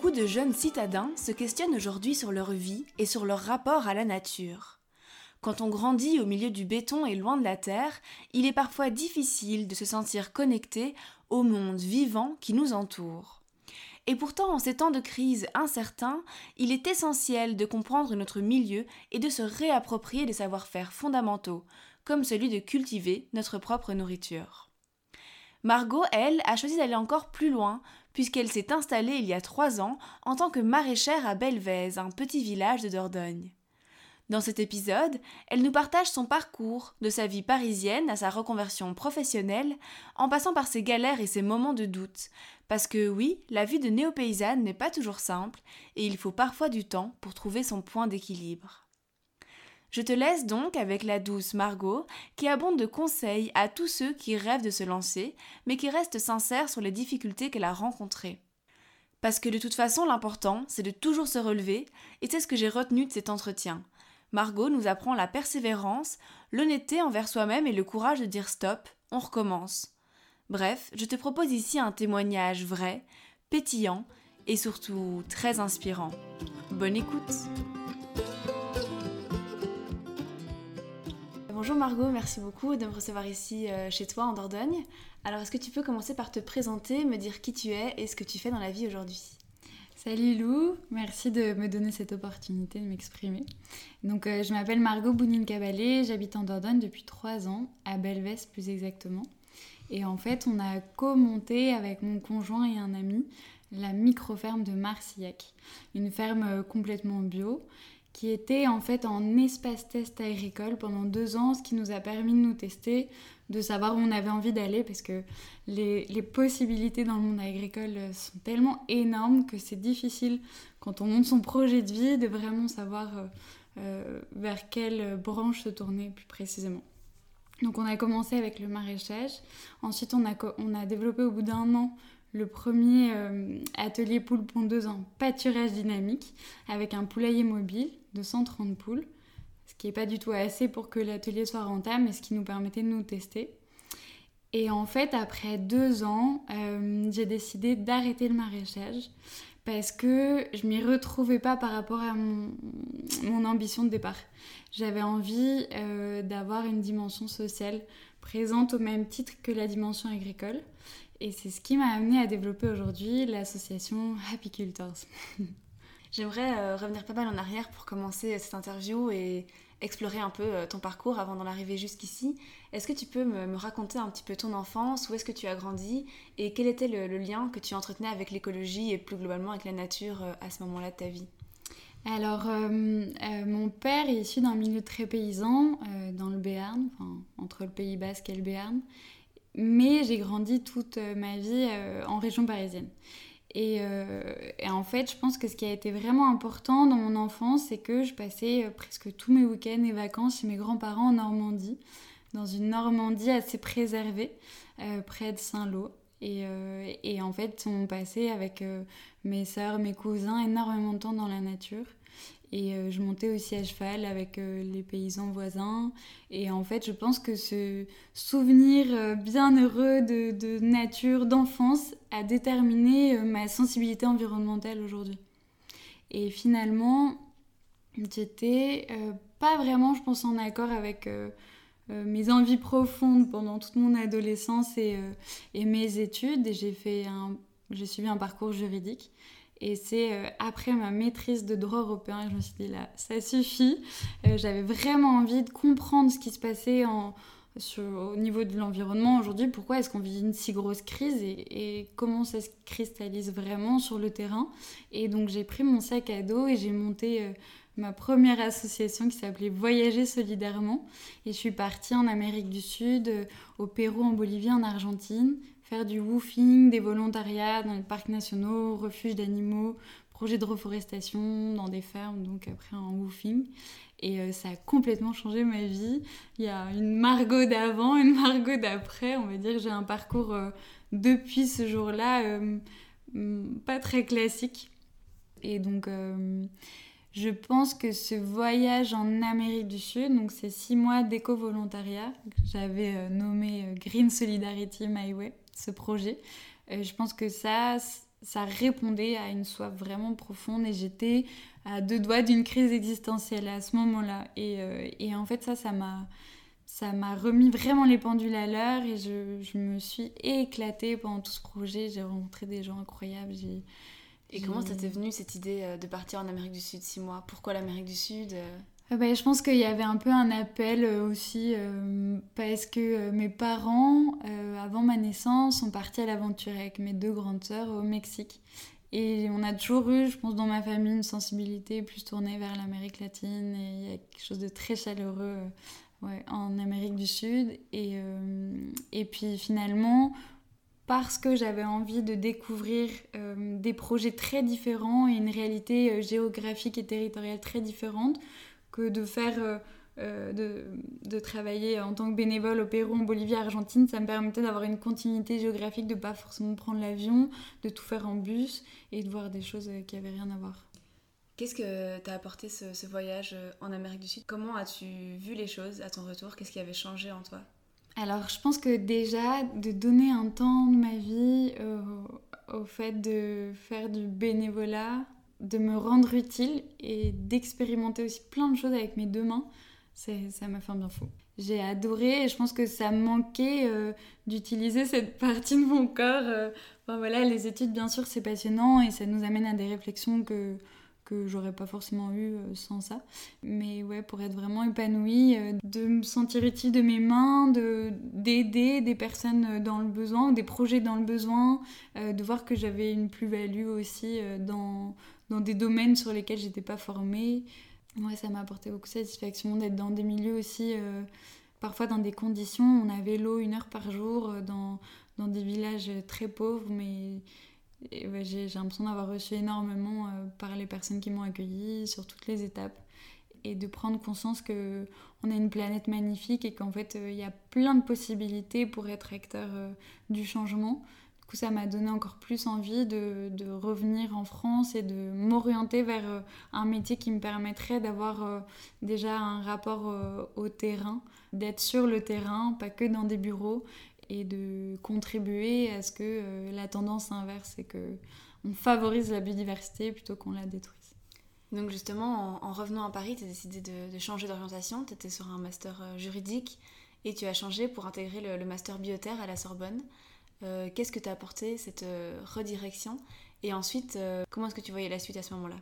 Beaucoup de jeunes citadins se questionnent aujourd'hui sur leur vie et sur leur rapport à la nature. Quand on grandit au milieu du béton et loin de la terre, il est parfois difficile de se sentir connecté au monde vivant qui nous entoure. Et pourtant, en ces temps de crise incertains, il est essentiel de comprendre notre milieu et de se réapproprier des savoir-faire fondamentaux, comme celui de cultiver notre propre nourriture. Margot, elle, a choisi d'aller encore plus loin, puisqu'elle s'est installée il y a trois ans en tant que maraîchère à Belvez, un petit village de Dordogne. Dans cet épisode, elle nous partage son parcours, de sa vie parisienne à sa reconversion professionnelle, en passant par ses galères et ses moments de doute. Parce que oui, la vie de néo-paysanne n'est pas toujours simple, et il faut parfois du temps pour trouver son point d'équilibre. Je te laisse donc avec la douce Margot, qui abonde de conseils à tous ceux qui rêvent de se lancer, mais qui restent sincères sur les difficultés qu'elle a rencontrées. Parce que de toute façon, l'important, c'est de toujours se relever, et c'est ce que j'ai retenu de cet entretien. Margot nous apprend la persévérance, l'honnêteté envers soi-même et le courage de dire stop, on recommence. Bref, je te propose ici un témoignage vrai, pétillant et surtout très inspirant. Bonne écoute Bonjour Margot, merci beaucoup de me recevoir ici euh, chez toi en Dordogne. Alors est-ce que tu peux commencer par te présenter, me dire qui tu es et ce que tu fais dans la vie aujourd'hui? Salut Lou, merci de me donner cette opportunité de m'exprimer. Donc euh, je m'appelle Margot Bounine Cabalé, j'habite en Dordogne depuis trois ans, à Belvès plus exactement. Et en fait, on a co-monté avec mon conjoint et un ami la micro-ferme de Marcillac, une ferme euh, complètement bio qui était en fait en espace test agricole pendant deux ans, ce qui nous a permis de nous tester, de savoir où on avait envie d'aller, parce que les, possibilités dans le monde agricole sont tellement énormes que c'est difficile, quand on monte son projet de vie, de vraiment savoir euh, euh, vers quelle branche se tourner plus précisément. Donc on a commencé avec le maraîchage, ensuite on a, on a développé au bout d'un an le premier euh, atelier poule pondeuse en pâturage dynamique avec un poulailler mobile de 130 poules, ce qui n'est pas du tout assez pour que l'atelier soit rentable, mais ce qui nous permettait de nous tester. Et en fait, après deux ans, euh, j'ai décidé d'arrêter le maraîchage parce que je m'y retrouvais pas par rapport à mon, ambition de départ. J'avais envie euh, d'avoir une dimension sociale présente au même titre que la dimension agricole. Et c'est ce qui m'a amené à développer aujourd'hui l'association Happycultors. J'aimerais euh, revenir pas mal en arrière pour commencer cette interview et explorer un peu euh, ton parcours avant d'en arriver jusqu'ici. Est-ce que tu peux me, raconter un petit peu ton enfance, où est-ce que tu as grandi et quel était le, lien que tu entretenais avec l'écologie et plus globalement avec la nature euh, à ce moment-là de ta vie? Alors, mon père est issu d'un milieu très paysan dans le Béarn, entre le Pays Basque et le Béarn mais j'ai grandi toute euh, ma vie euh, en région parisienne. Euh, et, en fait, je pense que ce qui a été vraiment important dans mon enfance, c'est que je passais presque tous mes week-ends et vacances chez mes grands-parents en Normandie, dans une Normandie assez préservée, près de Saint-Lô. Et, et, en fait, on passait avec mes sœurs, mes cousins, énormément de temps dans la nature. Et euh, je montais aussi à cheval avec euh, les paysans voisins. Et en fait, je pense que ce souvenir euh, bien heureux de, nature, d'enfance, a déterminé ma sensibilité environnementale aujourd'hui. Et finalement, j'étais pas vraiment, je pense, en accord avec mes envies profondes pendant toute mon adolescence et, mes études. Et j'ai suivi un parcours juridique. Et c'est euh, après ma maîtrise de droit européen, je me suis dit là, ça suffit. Euh, j'avais vraiment envie de comprendre ce qui se passait au niveau de l'environnement aujourd'hui. Pourquoi est-ce qu'on vit une si grosse crise et, comment ça se cristallise vraiment sur le terrain? Et donc j'ai pris mon sac à dos et j'ai monté euh, ma première association qui s'appelait Voyager solidairement. Et je suis partie en Amérique du Sud, au Pérou, en Bolivie, en Argentine faire du woofing, des volontariats dans les parcs nationaux, refuges d'animaux, projets de reforestation dans des fermes, donc après en woofing. Et euh, ça a complètement changé ma vie. Il y a une Margot d'avant, une Margot d'après. On va dire que j'ai un parcours euh, depuis ce jour-là euh, mm, pas très classique. Et donc, je pense que ce voyage en Amérique du Sud, donc ces six mois d'éco-volontariat, que j'avais nommé Green Solidarity My Way, ce projet. Euh, je pense que ça, ça répondait à une soif vraiment profonde et j'étais à deux doigts d'une crise existentielle à ce moment-là. Et, euh, et, en fait, ça, ça m'a, ça m'a remis vraiment les pendules à l'heure et je, je, me suis éclatée pendant tout ce projet. J'ai rencontré des gens incroyables. et comment ça t'est venu cette idée euh, de partir en Amérique du Sud six mois? Pourquoi l'Amérique du Sud ah bah, je pense qu'il y avait un peu un appel euh, aussi euh, parce que euh, mes parents, avant ma naissance, sont partis à l'aventure avec mes deux grandes sœurs au Mexique. Et on a toujours eu, je pense, dans ma famille, une sensibilité plus tournée vers l'Amérique latine. Et il y a quelque chose de très chaleureux en Amérique du Sud. Et, et puis finalement, parce que j'avais envie de découvrir des projets très différents et une réalité géographique et territoriale très différente, que de faire euh, euh, de, de, travailler en tant que bénévole au Pérou, en Bolivie, Argentine, ça me permettait d'avoir une continuité géographique, de pas forcément prendre l'avion, de tout faire en bus et de voir des choses qui avaient rien à voir. Qu'est-ce que t'a apporté ce, ce, voyage euh, en Amérique du Sud? Comment as-tu vu les choses à ton retour? Qu'est-ce qui avait changé en toi? Alors, je pense que déjà, de donner un temps de ma vie au fait de faire du bénévolat, de me rendre utile et d'expérimenter aussi plein de choses avec mes deux mains, ça m'a fait un bien fou. J'ai adoré et je pense que ça manquait euh, d'utiliser cette partie de mon corps. Euh. Enfin, voilà, les études, bien sûr, c'est passionnant et ça nous amène à des réflexions que, que j'aurais pas forcément eues euh, sans ça. Mais ouais, pour être vraiment épanouie, de me sentir utile de mes mains, d'aider des personnes dans le besoin, des projets dans le besoin, de voir que j'avais une plus-value aussi dans dans des domaines sur lesquels j'étais pas formée. Ouais, ça m'a apporté beaucoup de satisfaction d'être dans des milieux aussi, euh, parfois dans des conditions, on avait l'eau une heure par jour, euh, dans, dans des villages très pauvres, mais j'ai l'impression d'avoir reçu énormément euh, par les personnes qui m'ont accueilli sur toutes les étapes. Et de prendre conscience que on a une planète magnifique et qu'en fait il y a plein de possibilités pour être acteur du changement coup, ça m'a donné encore plus envie de, de, revenir en France et de m'orienter vers euh, un métier qui me permettrait d'avoir euh, déjà un rapport euh, au terrain, d'être sur le terrain, pas que dans des bureaux, et de contribuer à ce que la tendance inverse et que on favorise la biodiversité plutôt qu'on la détruise. Donc justement, en, revenant à Paris, tu as décidé de, changer d'orientation, tu étais sur un master juridique et tu as changé pour intégrer le, le master bioterre à la Sorbonne. Euh, qu'est-ce que t'a apporté cette euh, redirection? Et ensuite, euh, comment est-ce que tu voyais la suite à ce moment-là?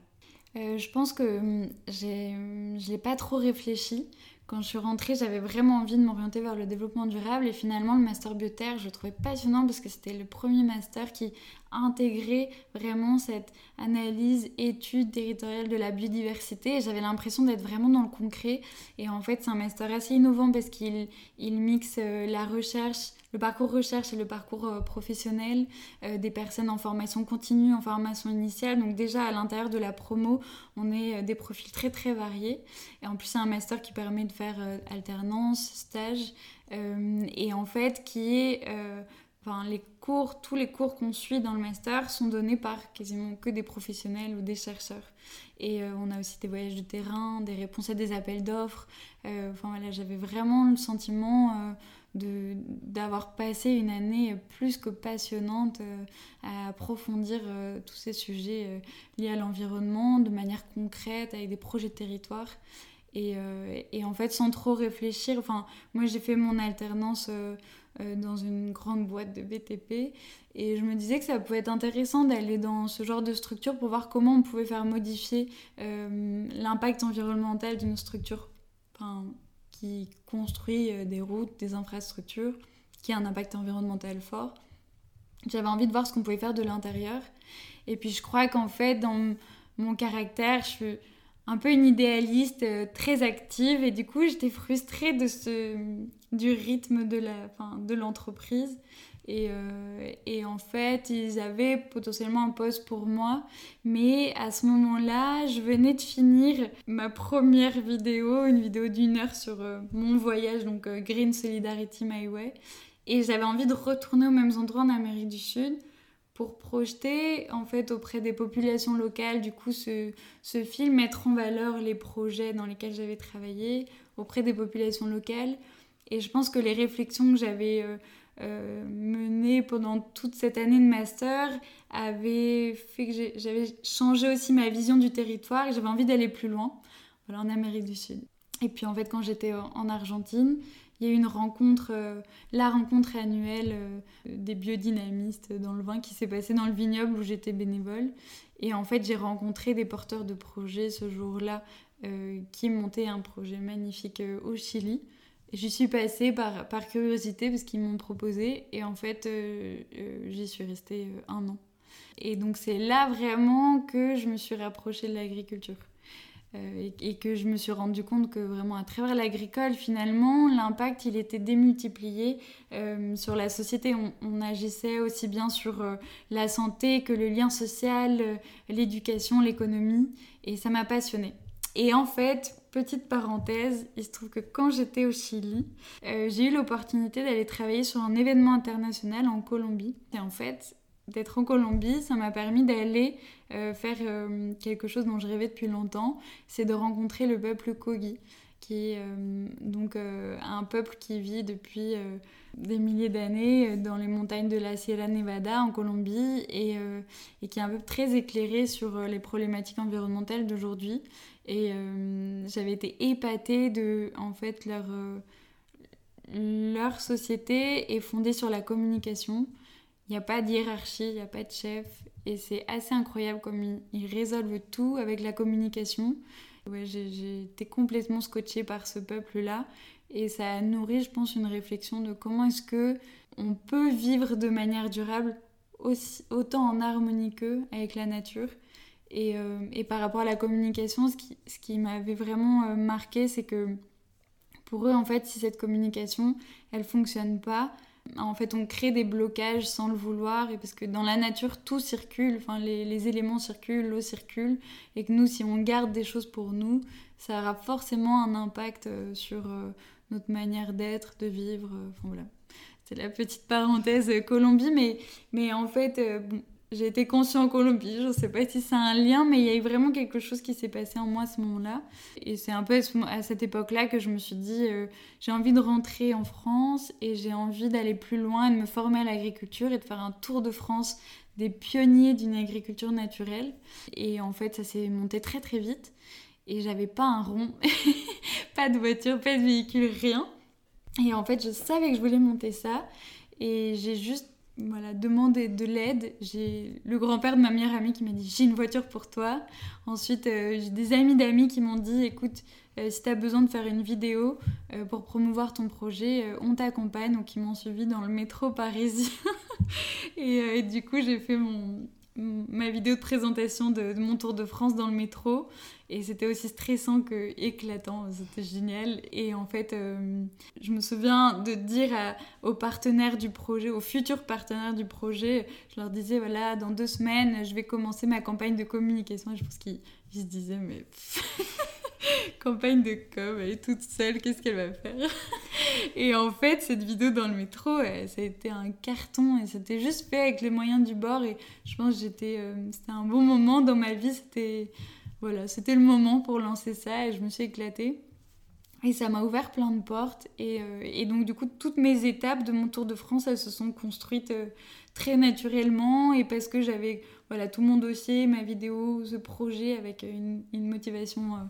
Je pense que hum, je n'ai pas trop réfléchi. Quand je suis rentrée, j'avais vraiment envie de m'orienter vers le développement durable. Et finalement le master bioterre, je le trouvais passionnant parce que c'était le premier master qui intégrait vraiment cette analyse, étude territoriale de la biodiversité. Et j'avais l'impression d'être vraiment dans le concret. Et en fait c'est un master assez innovant parce qu'il il mixe la recherche, le parcours recherche et le parcours euh, professionnel euh, des personnes en formation continue, en formation initiale. Donc déjà à l'intérieur de la promo, on est euh, des profils très très variés. Et en plus c'est un master qui permet de faire alternance, stage, et en fait qui est Enfin, les cours, tous les cours qu'on suit dans le master sont donnés par quasiment que des professionnels ou des chercheurs. Et on a aussi des voyages de terrain, des réponses à des appels d'offres. Enfin voilà, j'avais vraiment le sentiment euh, d'avoir passé une année plus que passionnante à approfondir tous ces sujets liés à l'environnement de manière concrète, avec des projets de territoire. Et, et, en fait, sans trop réfléchir, enfin, moi j'ai fait mon alternance euh, dans une grande boîte de BTP. Et je me disais que ça pouvait être intéressant d'aller dans ce genre de structure pour voir comment on pouvait faire modifier euh, l'impact environnemental d'une structure qui construit euh, des routes, des infrastructures, qui a un impact environnemental fort. J'avais envie de voir ce qu'on pouvait faire de l'intérieur. Et puis je crois qu'en fait, dans mon caractère, je suis un peu une idéaliste très active et du coup j'étais frustrée de ce du rythme de l'entreprise et, euh, et, en fait ils avaient potentiellement un poste pour moi mais à ce moment-là je venais de finir ma première vidéo une vidéo d'une heure sur euh, mon voyage donc euh, Green Solidarity My Way et j'avais envie de retourner aux mêmes endroits en Amérique du Sud pour projeter en fait auprès des populations locales du coup ce, ce film mettre en valeur les projets dans lesquels j'avais travaillé auprès des populations locales et je pense que les réflexions que j'avais euh, euh, menées pendant toute cette année de master avaient fait que j'avais changé aussi ma vision du territoire et j'avais envie d'aller plus loin, en Amérique du Sud. Et puis en fait, quand j'étais en Argentine, il y a eu une rencontre, euh, la rencontre annuelle des biodynamistes dans le vin qui s'est passée dans le vignoble où j'étais bénévole. Et en fait, j'ai rencontré des porteurs de projets ce jour-là qui montaient un projet magnifique au Chili. J'y suis passée par, par curiosité parce qu'ils m'ont proposé et en fait euh, euh, j'y suis restée euh, un an. Et donc c'est là vraiment que je me suis rapprochée de l'agriculture et, que je me suis rendu compte que vraiment à travers l'agricole finalement l'impact il était démultiplié sur la société. On, agissait aussi bien sur la santé que le lien social, l'éducation, l'économie et ça m'a passionnée. Et en fait, petite parenthèse, il se trouve que quand j'étais au Chili, euh, j'ai eu l'opportunité d'aller travailler sur un événement international en Colombie. Et en fait, d'être en Colombie, ça m'a permis d'aller euh, faire euh, quelque chose dont je rêvais depuis longtemps, c'est de rencontrer le peuple Kogi, qui est donc un peuple qui vit depuis des milliers d'années dans les montagnes de la Sierra Nevada en Colombie et, et qui est un peuple très éclairé sur les problématiques environnementales d'aujourd'hui et euh, j'avais été épatée de, en fait, leur, euh, leur société est fondée sur la communication. Il n'y a pas de hiérarchie, il n'y a pas de chef. Et c'est assez incroyable comme ils, résolvent tout avec la communication. Ouais, j'ai été complètement scotchée par ce peuple-là. Et ça a nourri, je pense, une réflexion de comment est-ce que on peut vivre de manière durable aussi, autant en harmonie qu'eux avec la nature. Euh, et, par rapport à la communication, ce qui, ce qui m'avait vraiment euh, marqué, c'est que pour eux, en fait, si cette communication, elle fonctionne pas, en fait, on crée des blocages sans le vouloir, et parce que dans la nature, tout circule, enfin, les, éléments circulent, l'eau circule, et que nous, si on garde des choses pour nous, ça aura forcément un impact euh, sur notre manière d'être, de vivre. Enfin voilà, c'est la petite parenthèse Colombie, mais, mais en fait, j'ai été conscient en Colombie, je ne sais pas si c'est un lien, mais il y a eu vraiment quelque chose qui s'est passé en moi à ce moment-là. Et c'est un peu à cette époque-là que je me suis dit, euh, j'ai envie de rentrer en France et j'ai envie d'aller plus loin, de me former à l'agriculture et de faire un tour de France des pionniers d'une agriculture naturelle. Et en fait, ça s'est monté très très vite. Et j'avais pas un rond, pas de voiture, pas de véhicule, rien. Et en fait, je savais que je voulais monter ça. Et j'ai juste voilà, demander de l'aide. J'ai le grand-père de ma meilleure amie qui m'a dit j'ai une voiture pour toi. Ensuite, euh, j'ai des amis d'amis qui m'ont dit écoute, euh, si tu as besoin de faire une vidéo euh, pour promouvoir ton projet, on t'accompagne. Donc, ils m'ont suivi dans le métro parisien. et, du coup, j'ai fait mon, ma vidéo de présentation de, mon tour de France dans le métro. Et c'était aussi stressant que éclatant, c'était génial. Et en fait, euh, je me souviens de dire aux partenaires du projet, aux futurs partenaires du projet, je leur disais, voilà, dans deux semaines, je vais commencer ma campagne de communication. Et je pense qu'ils se disaient, mais... campagne de com, elle est toute seule, qu'est-ce qu'elle va faire? Et en fait, cette vidéo dans le métro, ça a été un carton et c'était juste fait avec les moyens du bord et je pense que j'étais, euh, c'était un bon moment dans ma vie, c'était voilà, c'était le moment pour lancer ça et je me suis éclatée. Et ça m'a ouvert plein de portes. Et, euh, et, donc, du coup, toutes mes étapes de mon Tour de France, elles se sont construites euh, très naturellement. Et parce que j'avais voilà, tout mon dossier, ma vidéo, ce projet avec une motivation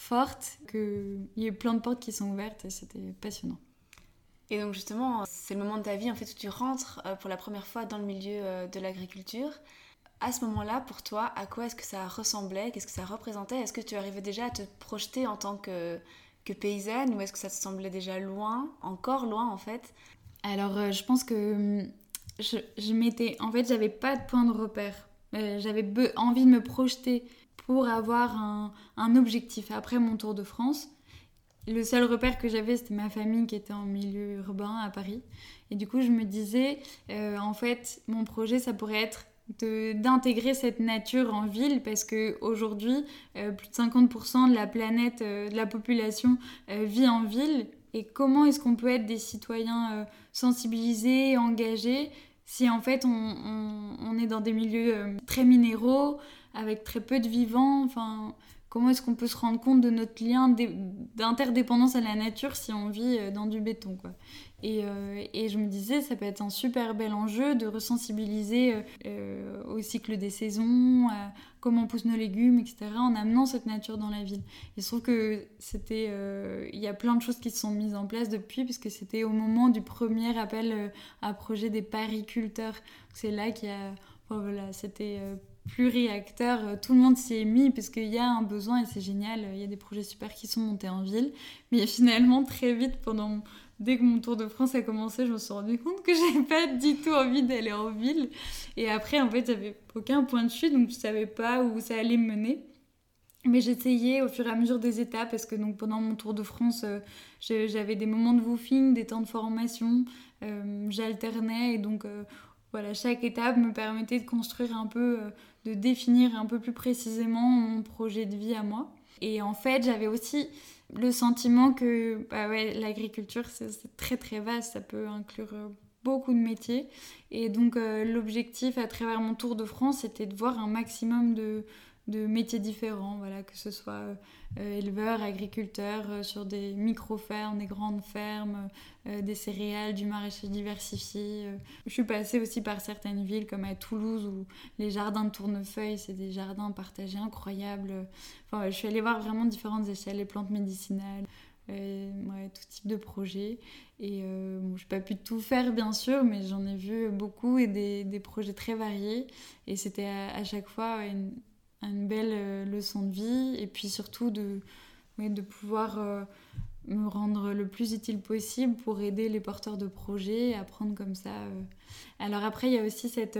forte, qu'il y ait plein de portes qui sont ouvertes et c'était passionnant. Et donc justement, c'est le moment de ta vie en fait où tu rentres euh, pour la première fois dans le milieu euh, de l'agriculture. À ce moment-là, pour toi, à quoi est-ce que ça ressemblait? Qu'est-ce que ça représentait? Est-ce que tu arrivais déjà à te projeter en tant que, que paysanne ou est-ce que ça te semblait déjà loin, encore loin en fait? Alors, euh, je pense que je, je m'étais... En fait, j'avais pas de point de repère. j'avais envie de me projeter pour avoir un, objectif après mon Tour de France. Le seul repère que j'avais, c'était ma famille qui était en milieu urbain à Paris. Et du coup, je me disais, euh, en fait, mon projet, ça pourrait être d'intégrer cette nature en ville parce que aujourd'hui euh, plus de 50% de la planète euh, de la population vit en ville et comment est-ce qu'on peut être des citoyens sensibilisés engagés si en fait on, on est dans des milieux très minéraux avec très peu de vivants. Enfin, comment est-ce qu'on peut se rendre compte de notre lien d'interdépendance à la nature si on vit euh, dans du béton quoi. Et, euh, et, je me disais, ça peut être un super bel enjeu de ressensibiliser euh, au cycle des saisons, à comment poussent nos légumes, etc., en amenant cette nature dans la ville. Et je trouve que. Il y a plein de choses qui se sont mises en place depuis, puisque c'était au moment du premier appel à projet des pariculteurs. C'est là qu'il y a... voilà, c'était pluri-acteurs, euh, tout le monde s'y est mis parce qu'il y a un besoin et c'est génial, il y a des projets super qui sont montés en ville. Mais finalement, très vite, pendant dès que mon Tour de France a commencé, je me suis rendu compte que j'avais pas du tout envie d'aller en ville. Et après, en fait, j'avais aucun point de chute, donc je savais pas où ça allait me mener. Mais j'essayais au fur et à mesure des étapes parce que donc pendant mon Tour de France, euh, j'avais des moments de woofing, des temps de formation, euh, j'alternais et donc voilà, chaque étape me permettait de construire un peu, de définir un peu plus précisément mon projet de vie à moi. Et en fait, j'avais aussi le sentiment que bah ouais, l'agriculture, c'est très très vaste, ça peut inclure euh, beaucoup de métiers. Et donc euh, l'objectif à travers mon tour de France, c'était de voir un maximum de, de métiers différents, voilà, que ce soit euh, éleveur, agriculteur, euh, sur des micro-fermes, des grandes fermes, euh, des céréales, du maraîchage diversifié. Je suis passée aussi par certaines villes comme à Toulouse où les jardins de tournefeuille, c'est des jardins partagés incroyables. Enfin, je suis allée voir vraiment différentes échelles, les plantes médicinales. tout type de projets. Et bon, je n'ai pas pu tout faire, bien sûr, mais j'en ai vu beaucoup et des, des projets très variés. Et c'était à, à, chaque fois une, une belle euh, leçon de vie et puis surtout de, pouvoir euh, me rendre le plus utile possible pour aider les porteurs de projets, apprendre comme ça. Euh. Alors après, il y a aussi cette...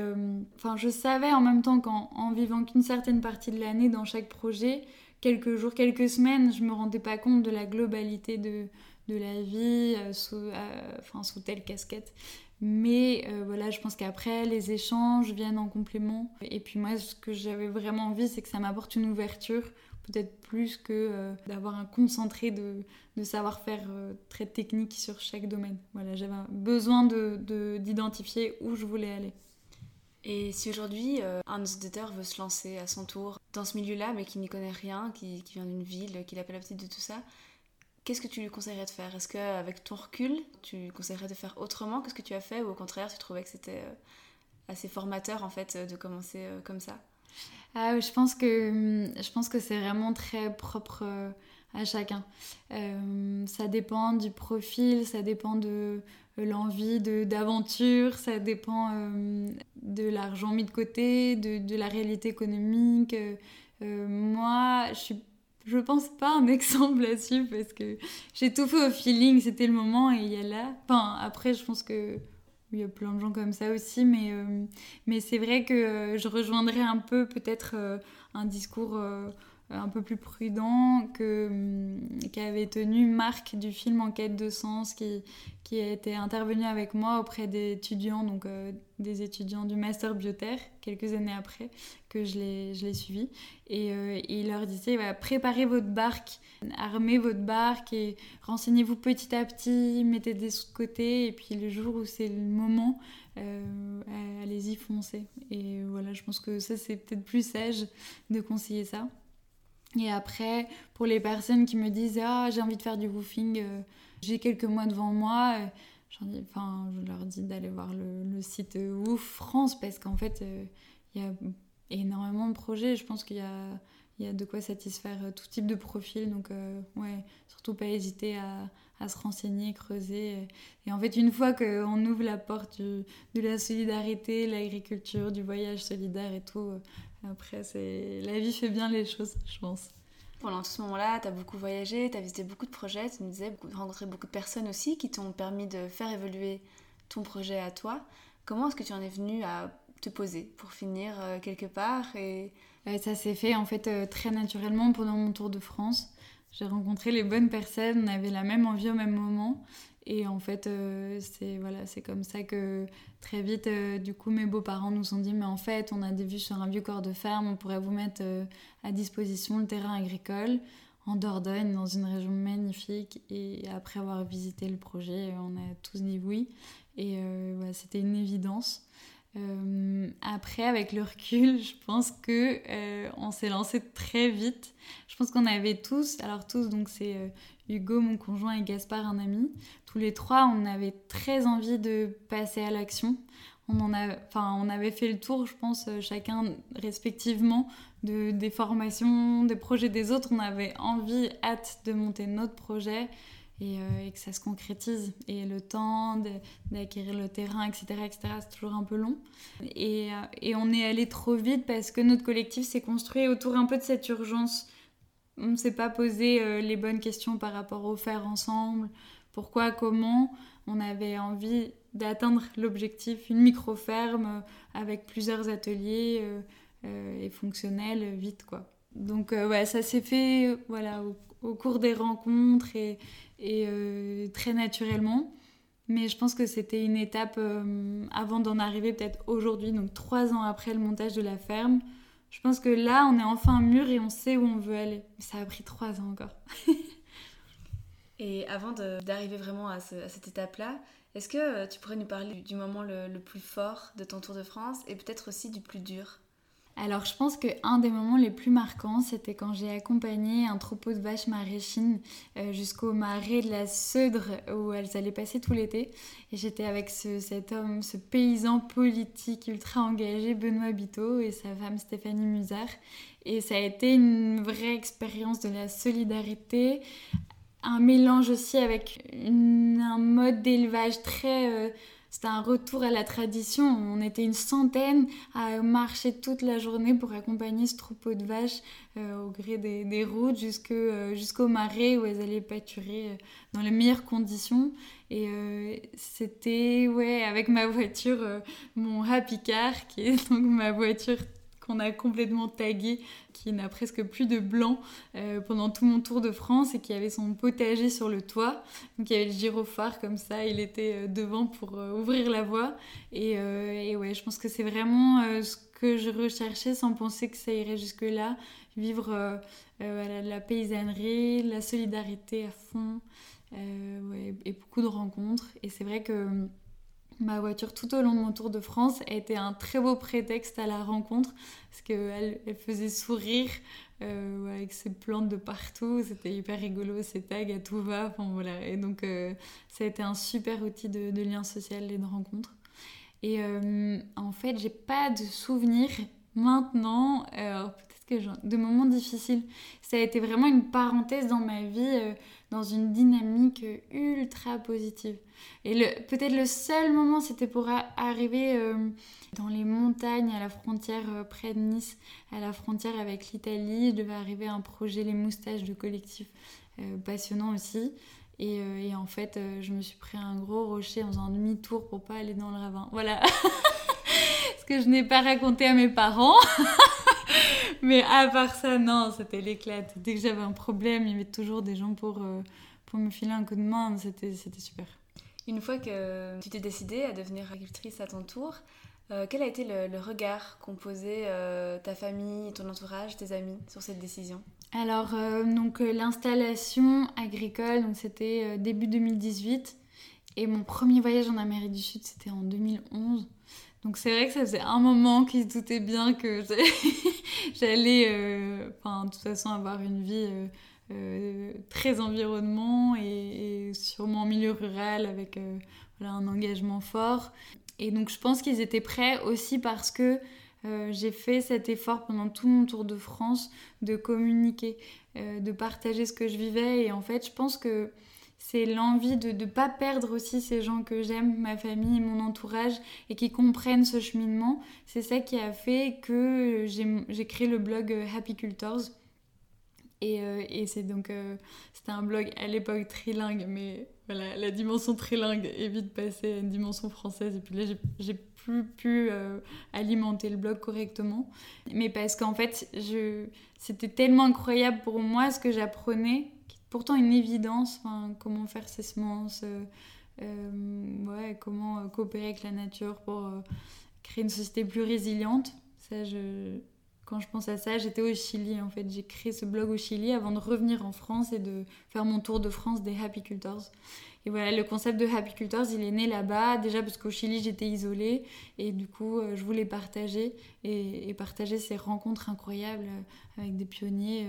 Enfin, je savais en même temps qu'en vivant qu'une certaine partie de l'année dans chaque projet, quelques jours, quelques semaines, je me rendais pas compte de la globalité de, la vie sous telle casquette. Mais euh, voilà, je pense qu'après, les échanges viennent en complément. Et puis moi, ce que j'avais vraiment envie, c'est que ça m'apporte une ouverture, peut-être plus que euh, d'avoir un concentré de, de savoir-faire euh, très technique sur chaque domaine. Voilà, j'avais besoin d'identifier de, où je voulais aller. Et si aujourd'hui un auditeur veut se lancer à son tour dans ce milieu-là, mais qui n'y connaît rien, qui, vient d'une ville, qui l'appelle la petite de tout ça, Qu'est-ce que tu lui conseillerais de faire? Est-ce qu'avec ton recul, tu conseillerais de faire autrement que ce que tu as fait ou au contraire, tu trouvais que c'était euh, assez formateur en fait de commencer euh, comme ça? Ah, je pense que pense que c'est vraiment très propre euh, à chacun. ça dépend du profil, ça dépend de l'envie d'aventure, ça dépend de l'argent mis de côté, de, de, la réalité économique. moi, je suis je pense pas un exemple là-dessus parce que j'ai tout fait au feeling, c'était le moment et il y a là. Enfin, après, je pense que il y a plein de gens comme ça aussi, mais, euh, c'est vrai que euh, je rejoindrais un peu peut-être euh, un discours un peu plus prudent que hum, qu'avait tenu Marc du film Enquête de sens qui, qui été intervenu avec moi auprès des étudiants, donc euh, des étudiants du master bioterre, quelques années après que je l'ai suivi. Et euh, il leur disait préparez votre barque, armez votre barque et renseignez-vous petit à petit, mettez des sous de côté, et puis le jour où c'est le moment, euh, allez-y, foncez. Et voilà, je pense que ça c'est peut-être plus sage de conseiller ça. Et après, pour les personnes qui me disent Ah, j'ai envie de faire du woofing, euh, j'ai quelques mois devant moi, euh, dis, enfin, je leur dis d'aller voir le, site Woof France parce qu'en fait, euh, il y a énormément de projets. Je pense qu'il y a, y a de quoi satisfaire tout type de profil. Donc, ouais, surtout pas hésiter à, à, se renseigner, creuser. Et en fait, une fois qu'on ouvre la porte de la solidarité, l'agriculture, du voyage solidaire et tout, après, c'est la vie fait bien les choses, je pense. Pendant ce moment-là, tu as beaucoup voyagé, tu as visité beaucoup de projets, tu nous disais, rencontré beaucoup de personnes aussi qui t'ont permis de faire évoluer ton projet à toi. Comment est-ce que tu en es venu à te poser pour finir euh, quelque part et... Euh, ça s'est fait en fait euh, très naturellement pendant mon tour de France. J'ai rencontré les bonnes personnes, on avait la même envie au même moment. Et en fait, euh, c'est voilà, c'est comme ça que très vite, euh, du coup, mes beaux-parents nous ont dit, mais en fait, on a des vues sur un vieux corps de ferme, on pourrait vous mettre euh, à disposition le terrain agricole en Dordogne, dans une région magnifique. Et après avoir visité le projet, on a tous dit oui. Et c'était une évidence. Après, avec le recul, je pense que on s'est lancé très vite. Je pense qu'on avait tous, alors tous, donc c'est Hugo, mon conjoint, et Gaspard, un ami. Tous les trois, on avait très envie de passer à l'action. On, en a, enfin, on avait fait le tour, je pense, euh, chacun respectivement, de, des formations, des projets des autres. On avait envie, hâte de monter notre projet et, euh, que ça se concrétise. Et le temps d'acquérir le terrain, etc., etc., c'est toujours un peu long. Et, euh, et on est allé trop vite parce que notre collectif s'est construit autour un peu de cette urgence on ne s'est pas posé euh, les bonnes questions par rapport au faire ensemble, pourquoi, comment? On avait envie d'atteindre l'objectif, une micro-ferme avec plusieurs ateliers et fonctionnels vite quoi. Donc ouais, ça s'est fait voilà au, cours des rencontres et, et très naturellement. Mais je pense que c'était une étape avant d'en arriver peut-être aujourd'hui, donc trois ans après le montage de la ferme. Je pense que là, on est enfin mûr et on sait où on veut aller. Ça a pris trois ans encore. et avant d'arriver vraiment à, cette étape-là, est-ce que euh, tu pourrais nous parler du moment le, plus fort de ton Tour de France et peut-être aussi du plus dur? Alors je pense qu'un des moments les plus marquants, c'était quand j'ai accompagné un troupeau de vaches maraîchines euh, jusqu'au marais de la Seudre où elles allaient passer tout l'été. Et j'étais avec cet homme, ce paysan politique ultra engagé, Benoît Biteau, et sa femme Stéphanie Musard. Et ça a été une vraie expérience de la solidarité, un mélange aussi avec un mode d'élevage très... Euh, c'était un retour à la tradition. On était une centaine à marcher toute la journée pour accompagner ce troupeau de vaches euh, au gré des, routes euh, jusqu'au marais où elles allaient pâturer euh, dans les meilleures conditions. Et c'était, ouais, avec ma voiture, mon Happy Car, qui est donc ma voiture a complètement tagué, qui n'a presque plus de blanc euh, pendant tout mon tour de France et qui avait son potager sur le toit. Donc il y avait le gyrophare comme ça, il était euh, devant pour euh, ouvrir la voie. Et, et, ouais, je pense que c'est vraiment ce que je recherchais sans penser que ça irait jusque-là. Vivre la paysannerie, la solidarité à fond. Et beaucoup de rencontres. Et c'est vrai que Ma voiture tout au long de mon tour de France a été un très beau prétexte à la rencontre parce qu'elle elle faisait sourire euh, avec ses plantes de partout. C'était hyper rigolo, ses tags à tout va. Enfin, voilà. Et donc, euh, ça a été un super outil de, lien social et de rencontre. Et euh, en fait, j'ai pas de souvenirs maintenant, peut-être de moments difficiles. Ça a été vraiment une parenthèse dans ma vie, dans une dynamique ultra positive. Et peut-être le seul moment, c'était pour arriver euh, dans les montagnes, à la frontière euh, près de Nice, à la frontière avec l'Italie. Je devais arriver à un projet Les Moustaches de collectif euh, passionnant aussi. Et, et, en fait, je me suis pris un gros rocher en faisant un demi-tour pour pas aller dans le ravin. Voilà. Que je n'ai pas raconté à mes parents. Mais à part ça, non, c'était l'éclate. Dès que j'avais un problème, il y avait toujours des gens pour, euh, pour me filer un coup de main. C'était super. Une fois que tu t'es décidée à devenir agricultrice à ton tour, euh, quel a été le, regard qu'ont posé euh, ta famille, ton entourage, tes amis sur cette décision? Alors, donc l'installation agricole, c'était début 2018. Et mon premier voyage en Amérique du Sud, c'était en 2011. Donc c'est vrai que ça faisait un moment qu'ils se doutaient bien que j'allais, euh, enfin, de toute façon, avoir une vie euh, euh, très environnement et, sûrement en milieu rural avec voilà, un engagement fort. Et donc je pense qu'ils étaient prêts aussi parce que j'ai fait cet effort pendant tout mon tour de France de communiquer, de partager ce que je vivais. Et en fait, je pense que c'est l'envie de ne pas perdre aussi ces gens que j'aime, ma famille, mon entourage, et qui comprennent ce cheminement. C'est ça qui a fait que j'ai créé le blog euh, Happy Cultors. Et, euh, et c'est donc, euh, c'était un blog à l'époque trilingue, mais voilà, la dimension trilingue est vite passée à une dimension française. Et puis là, j'ai plus pu alimenter le blog correctement. Mais parce qu'en fait, c'était tellement incroyable pour moi ce que j'apprenais pourtant une évidence, comment faire ses semences, euh, euh, comment euh, coopérer avec la nature pour créer une société plus résiliente. Ça, quand je pense à ça, j'étais au Chili en fait. J'ai créé ce blog au Chili avant de revenir en France et de faire mon tour de France des Happy Cultors. Et voilà, le concept de Happy Cultors, il est né là-bas, déjà parce qu'au Chili, j'étais isolée et du coup, je voulais partager et, partager ces rencontres incroyables avec des pionniers.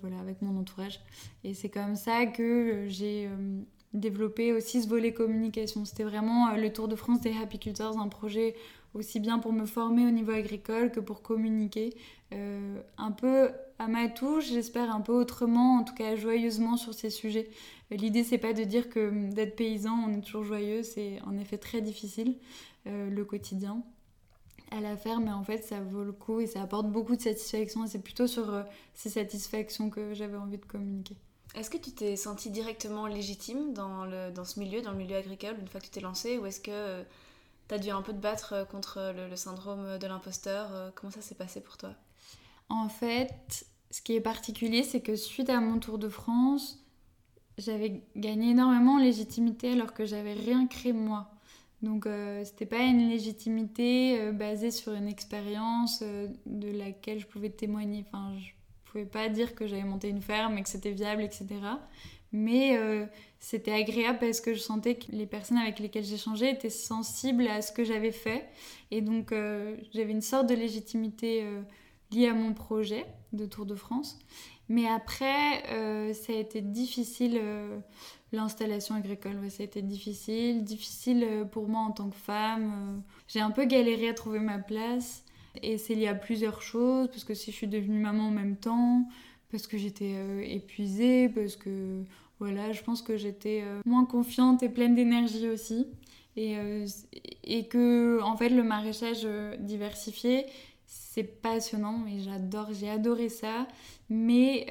Voilà, avec mon entourage. Et c'est comme ça que j'ai euh, développé aussi ce volet communication. C'était vraiment euh, le Tour de France des Happy un projet aussi bien pour me former au niveau agricole que pour communiquer un peu à ma touche, j'espère un peu autrement, en tout cas joyeusement sur ces sujets. L'idée c'est pas de dire que d'être paysan on est toujours joyeux, c'est en effet très difficile le quotidien à la faire, mais en fait, ça vaut le coup et ça apporte beaucoup de satisfaction. Et c'est plutôt sur euh, ces satisfactions que j'avais envie de communiquer. Est-ce que tu t'es sentie directement légitime dans, le, dans ce milieu, dans le milieu agricole, une fois que tu t'es lancée, ou est-ce que euh, tu as dû un peu te battre euh, contre le, syndrome de l'imposteur Comment ça s'est passé pour toi? En fait, ce qui est particulier, c'est que suite à mon Tour de France, j'avais gagné énormément en légitimité alors que j'avais rien créé moi. Donc euh, c'était pas une légitimité euh, basée sur une expérience euh, de laquelle je pouvais témoigner. Enfin, je pouvais pas dire que j'avais monté une ferme et que c'était viable, etc. Mais c'était agréable parce que je sentais que les personnes avec lesquelles j'échangeais étaient sensibles à ce que j'avais fait. Et donc j'avais une sorte de légitimité liée à mon projet de Tour de France. Mais après, ça a été difficile L'installation agricole, ça a été difficile. Difficile euh, pour moi en tant que femme. Euh. J'ai un peu galéré à trouver ma place. Et c'est lié à plusieurs choses, parce que si je suis devenue maman en même temps, parce que j'étais euh, épuisée, parce que voilà, je pense que j'étais moins confiante et pleine d'énergie aussi. Et, que, en fait, le maraîchage diversifié, c'est passionnant et j'adore, j'ai adoré ça. Mais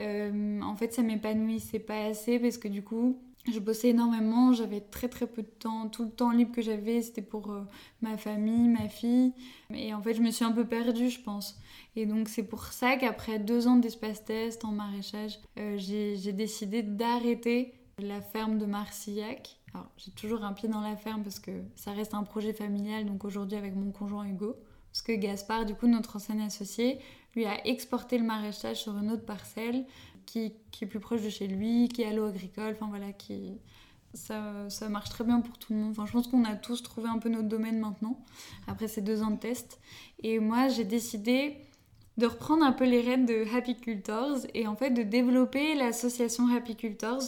en fait, ça m'épanouissait pas assez parce que du coup, je bossais énormément, j'avais très très peu de temps. Tout le temps libre que j'avais, c'était pour euh, ma famille, ma fille. Et en fait, je me suis un peu perdue, je pense. Et donc, c'est pour ça qu'après deux ans d'espace test en maraîchage, euh, j'ai décidé d'arrêter la ferme de Marcillac. Alors, j'ai toujours un pied dans la ferme parce que ça reste un projet familial, donc aujourd'hui avec mon conjoint Hugo. Parce que Gaspard, du coup, notre ancien associé, lui a exporté le maraîchage sur une autre parcelle qui, est plus proche de chez lui, qui est à l'eau agricole, enfin voilà, qui... Ça, ça, marche très bien pour tout le monde. Enfin, je pense qu'on a tous trouvé un peu notre domaine maintenant, après ces deux ans de test. Et moi, j'ai décidé de reprendre un peu les rênes de Happy Cultors et en fait de développer l'association Happy Cultors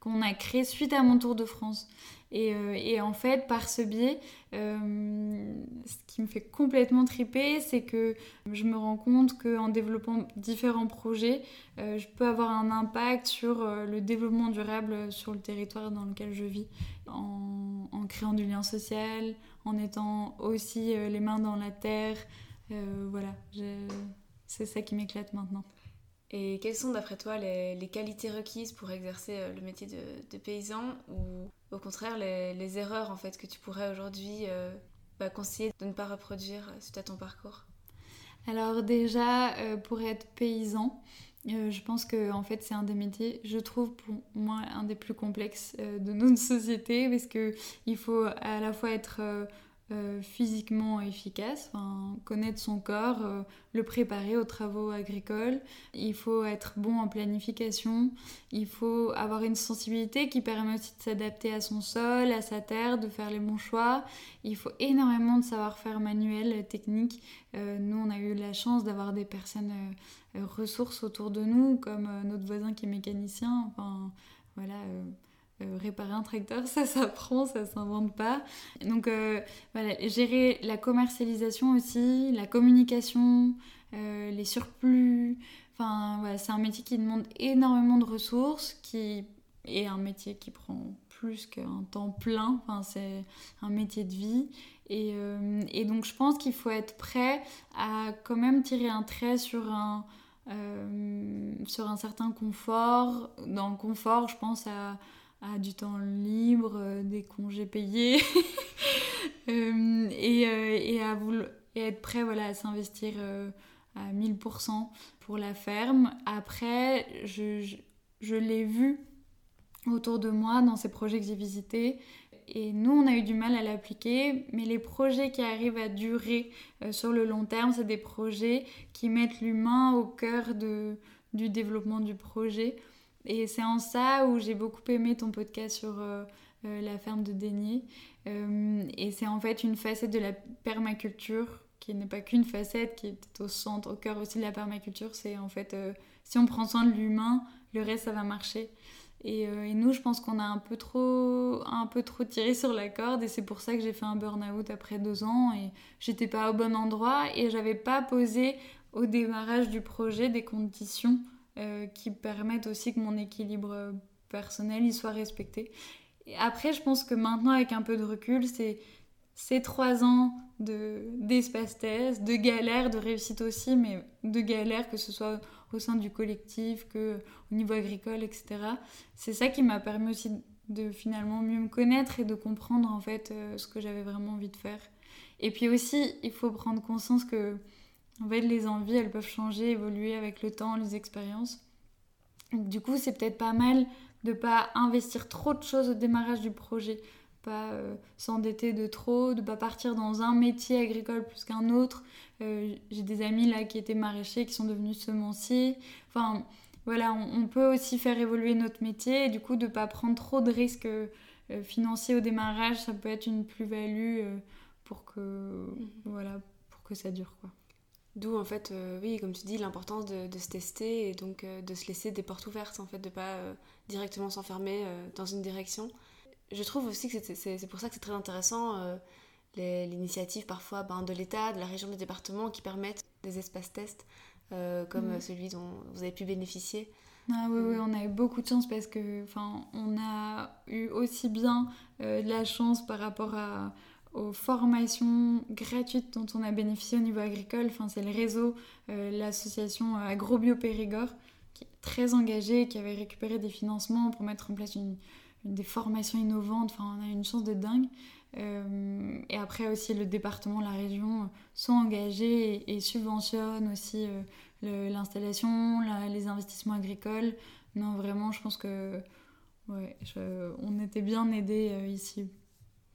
qu'on a créée suite à mon tour de France. Euh, et, en fait, par ce biais, euh, ce qui me fait complètement triper, c'est que je me rends compte qu'en développant différents projets, euh, je peux avoir un impact sur le développement durable sur le territoire dans lequel je vis, en, en créant du lien social, en étant aussi les mains dans la terre. voilà, c'est ça qui m'éclate maintenant. Et quelles sont d'après toi les, qualités requises pour exercer le métier de, paysan ou au contraire les, erreurs en fait que tu pourrais aujourd'hui euh, bah, conseiller de ne pas reproduire suite à ton parcours? Alors déjà, pour être paysan, je pense que en fait c'est un des métiers, je trouve pour moi un des plus complexes de notre société parce que il faut à la fois être euh, physiquement efficace, connaître son corps, euh, le préparer aux travaux agricoles. Il faut être bon en planification. Il faut avoir une sensibilité qui permet aussi de s'adapter à son sol, à sa terre, de faire les bons choix. Il faut énormément de savoir-faire manuel, technique. Euh, nous, on a eu la chance d'avoir des personnes ressources autour de nous, comme notre voisin qui est mécanicien. Voilà euh, réparer un tracteur, ça s'apprend, ça s'invente pas. Donc euh, voilà, gérer la commercialisation aussi, la communication, euh, les surplus. Enfin voilà, c'est un métier qui demande énormément de ressources, qui est un métier qui prend plus qu'un temps plein. Enfin c'est un métier de vie. Et, et donc je pense qu'il faut être prêt à quand même tirer un trait sur un sur un certain confort. Dans le confort, je pense à du temps libre, euh, des congés payés euh, et, euh, et, à et être prêt voilà, à s'investir à 1000% pour la ferme. Après, je, je, je l'ai vu autour de moi dans ces projets que j'ai visités. Et nous, on a eu du mal à l'appliquer, mais les projets qui arrivent à durer sur le long terme, c'est des projets qui mettent l'humain au cœur de, du développement du projet. Et c'est en ça où j'ai beaucoup aimé ton podcast sur euh, euh, la ferme de Dénier. Euh, et c'est en fait une facette de la permaculture qui n'est pas qu'une facette, qui est au centre, au cœur aussi de la permaculture. C'est en fait, si on prend soin de l'humain, le reste, ça va marcher. Et, nous, je pense qu'on a un peu, trop, un peu trop tiré sur la corde. Et c'est pour ça que j'ai fait un burn-out après deux ans. Et j'étais pas au bon endroit. Et j'avais pas posé au démarrage du projet des conditions euh, qui permettent aussi que mon équilibre personnel il soit respecté. Après, je pense que maintenant, avec un peu de recul, c'est ces trois ans d'espace test, de galère, de réussite aussi, mais de galère, que ce soit au sein du collectif, que au niveau agricole, etc. C'est ça qui m'a permis aussi de finalement mieux me connaître et de comprendre en fait euh, ce que j'avais vraiment envie de faire. Et puis aussi, il faut prendre conscience que en fait, les envies, elles peuvent changer, évoluer avec le temps, les expériences. Du coup, c'est peut-être pas mal de pas investir trop de choses au démarrage du projet, pas euh, s'endetter de trop, de pas partir dans un métier agricole plus qu'un autre. Euh, j'ai des amis là qui étaient maraîchers, qui sont devenus semenciers. Enfin, voilà, on, peut aussi faire évoluer notre métier et du coup de pas prendre trop de risques euh, financiers au démarrage, ça peut être une plus-value pour que mhm. voilà, pour que ça dure quoi. D'où en fait, euh, oui, comme tu dis, l'importance de, se tester et donc euh, de se laisser des portes ouvertes, en fait, de pas euh, directement s'enfermer dans une direction. Je trouve aussi que c'est pour ça que c'est très intéressant l'initiative parfois ben, de l'État, de la région, des départements qui permettent des espaces tests comme celui dont vous avez pu bénéficier. Ah oui, oui, on a eu beaucoup de chance parce que, enfin, on a eu aussi bien de la chance par rapport à aux formations gratuites dont on a bénéficié au niveau agricole. Enfin, c'est le réseau, euh, l'association Agrobio Périgord, qui est très engagée, qui avait récupéré des financements pour mettre en place des formations innovantes. Enfin, on a une chance de dingue. Euh, et après aussi, le département, la région sont engagés et, subventionnent aussi euh, l'installation, les investissements agricoles. Non, vraiment, je pense que on était bien aidés ici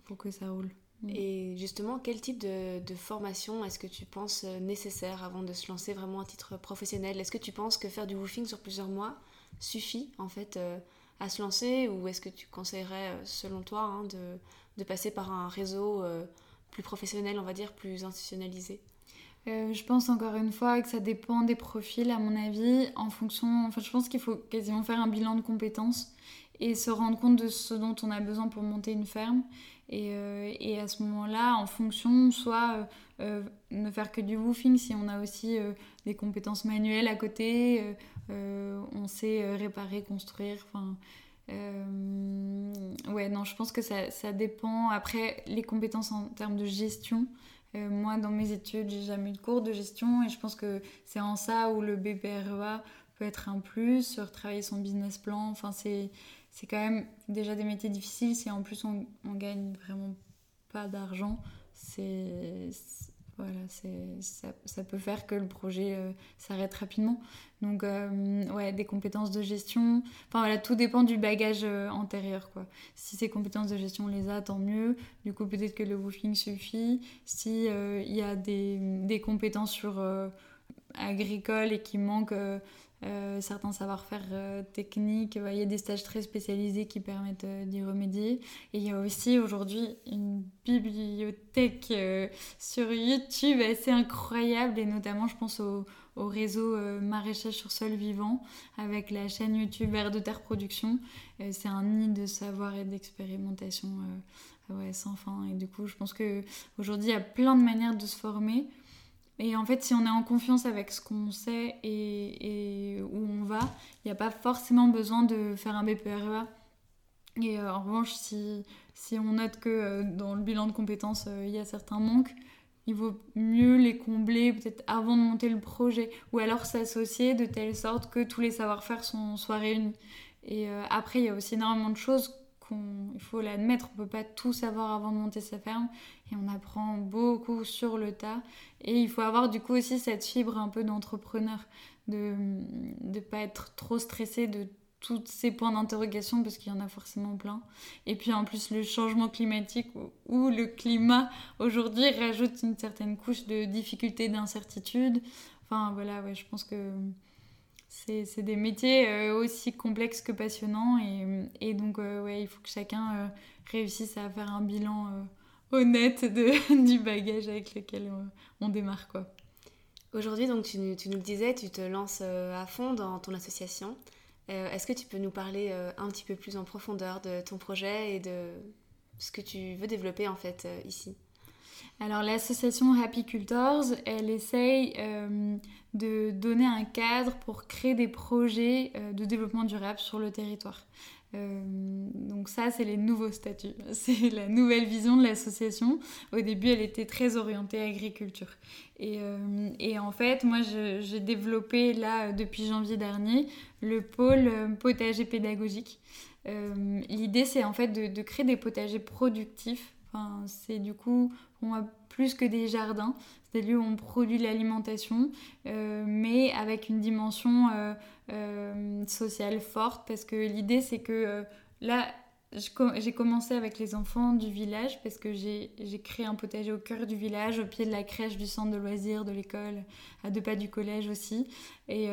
pour que ça roule. Mm. Et justement, quel type de, formation est-ce que tu penses euh, nécessaire avant de se lancer vraiment à titre professionnel? Est-ce que tu penses que faire du woofing sur plusieurs mois suffit en fait euh, à se lancer? Ou est-ce que tu conseillerais, euh, selon toi, hein, de, de, passer par un réseau plus professionnel, on va dire, plus institutionnalisé? Je pense encore une fois que ça dépend des profils, à mon avis, en fonction. Enfin, je pense qu'il faut quasiment faire un bilan de compétences et se rendre compte de ce dont on a besoin pour monter une ferme. Et, euh, et à ce moment-là, en fonction, soit euh, euh, ne faire que du woofing si on a aussi des compétences manuelles à côté, on sait réparer, construire. Enfin, ouais, non, je pense que ça, ça, dépend. Après, les compétences en termes de gestion. moi, dans mes études, j'ai jamais eu de cours de gestion et je pense que c'est en ça où le BPREA peut être un plus, sur travailler son business plan. Enfin, c'est c'est quand même déjà des métiers difficiles. Si en plus on, on gagne vraiment pas d'argent, c'est voilà, ça, ça, peut faire que le projet euh, s'arrête rapidement. Donc, euh, ouais, des compétences de gestion. Enfin, voilà, tout dépend du bagage euh, antérieur, quoi. Si ces compétences de gestion, on les a, tant mieux. Du coup, peut-être que le woofing suffit. Si il y a des, des compétences sur agricole et qui manque euh, certains savoir-faire euh, techniques. Il y a des stages très spécialisés qui permettent euh, d'y remédier. Et il y a aussi aujourd'hui une bibliothèque sur YouTube assez incroyable, et notamment je pense au, réseau maraîchage sur sol vivant avec la chaîne YouTube Vert de Terre Production. C'est un nid de savoir et d'expérimentation ouais, sans fin. Et du coup, je pense qu'aujourd'hui, il y a plein de manières de se former. Et en fait, si on est en confiance avec ce qu'on sait et, il n'y a pas forcément besoin de faire un BPREA. Et euh, en revanche, si, si, on note que euh, dans le bilan de compétences, euh, il y a certains manques, il vaut mieux les combler peut-être avant de monter le projet ou alors s'associer de telle sorte que tous les savoir-faire soient réunis. Et après, il y a aussi énormément de choses il faut l'admettre, on peut pas tout savoir avant de monter sa ferme et on apprend beaucoup sur le tas. Et il faut avoir du coup aussi cette fibre un peu d'entrepreneur, de ne pas être trop stressé de tous ces points d'interrogation parce qu'il y en a forcément plein. Et puis en plus le changement climatique ou le climat aujourd'hui rajoute une certaine couche de difficulté, d'incertitude. Enfin voilà, ouais, je pense que c'est des métiers euh, aussi complexes que passionnants et, donc euh, ouais, il faut que chacun euh, réussisse à faire un bilan honnête de, du bagage avec lequel on démarre quoi. Aujourd'hui donc tu, nous le disais, tu te lances à fond dans ton association. Est-ce que tu peux nous parler un petit peu plus en profondeur de ton projet et de ce que tu veux développer en fait ici? Alors l'association Happy Cultors, elle essaye euh, de donner un cadre pour créer des projets euh, de développement durable sur le territoire. Euh, donc ça, c'est les nouveaux statuts. C'est la nouvelle vision de l'association. Au début, elle était très orientée agriculture. Et, et en fait, moi, j'ai développé là, depuis janvier dernier, le pôle potager pédagogique. L'idée, c'est en fait de, créer des potagers productifs Enfin, c'est du coup, on a plus que des jardins. C'est des lieux où on produit l'alimentation, euh, mais avec une dimension euh, euh, sociale forte, parce que l'idée, c'est que là, j'ai commencé avec les enfants du village parce que j'ai créé un potager au cœur du village, au pied de la crèche, du centre de loisirs, de l'école, à deux pas du collège aussi. Et,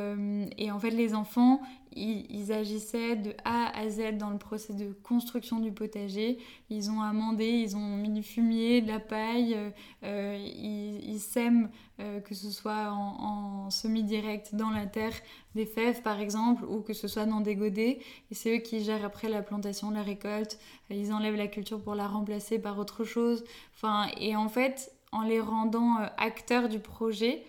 et en fait, les enfants, ils, agissaient de A à Z dans le procès de construction du potager. Ils ont amendé, ils ont mis du fumier, de la paille, euh, euh, ils, sèment, euh, que ce soit en, semi-direct dans la terre, des fèves par exemple, ou que ce soit dans des godets. Et c'est eux qui gèrent après la plantation, la récolte. Ils enlèvent la culture pour la remplacer par autre chose. Enfin, et en fait, en les rendant acteurs du projet,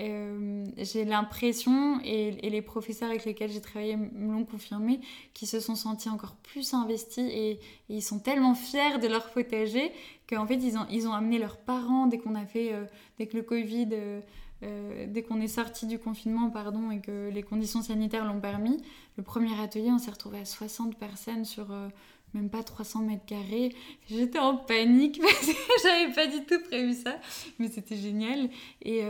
euh, j'ai l'impression, et, les professeurs avec lesquels j'ai travaillé me l'ont confirmé, qu'ils se sont sentis encore plus investis et, ils sont tellement fiers de leur potager qu'en fait ils ont, amené leurs parents dès qu'on a fait, euh, dès que le Covid, euh, dès qu'on est sorti du confinement, pardon, et que les conditions sanitaires l'ont permis. Le premier atelier, on s'est retrouvé à 60 personnes sur même pas 300 mètres carrés. J'étais en panique parce que j'avais pas du tout prévu ça, mais c'était génial. Et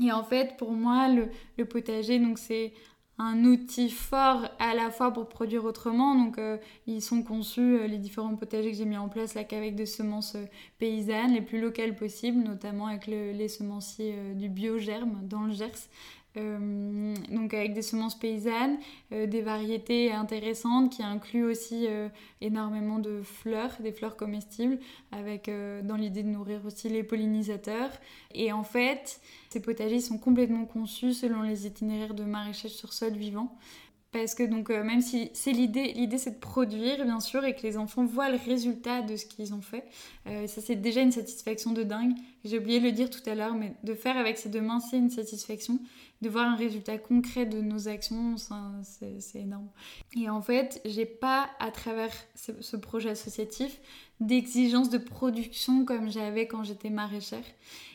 et en fait, pour moi, le, potager, donc c'est un outil fort à la fois pour produire autrement. Donc, euh, ils sont conçus, euh, les différents potagers que j'ai mis en place, là, qu'avec des semences euh, paysannes, les plus locales possibles, notamment avec les semenciers du biogerme dans le Gers. Euh, donc avec des semences paysannes, euh, des variétés intéressantes qui incluent aussi euh, énormément de fleurs, des fleurs comestibles, avec dans l'idée de nourrir aussi les pollinisateurs. Et en fait, ces potagers sont complètement conçus selon les itinéraires de maraîchage sur sol vivant. Parce que donc même si c'est l'idée, l'idée c'est de produire bien sûr et que les enfants voient le résultat de ce qu'ils ont fait. ça c'est déjà une satisfaction de dingue. J'ai oublié de le dire tout à l'heure, mais de faire avec ses deux mains c'est une satisfaction. De voir un résultat concret de nos actions, c'est énorme. Et en fait, j'ai pas, à travers ce, projet associatif, d'exigence de production comme j'avais quand j'étais maraîchère.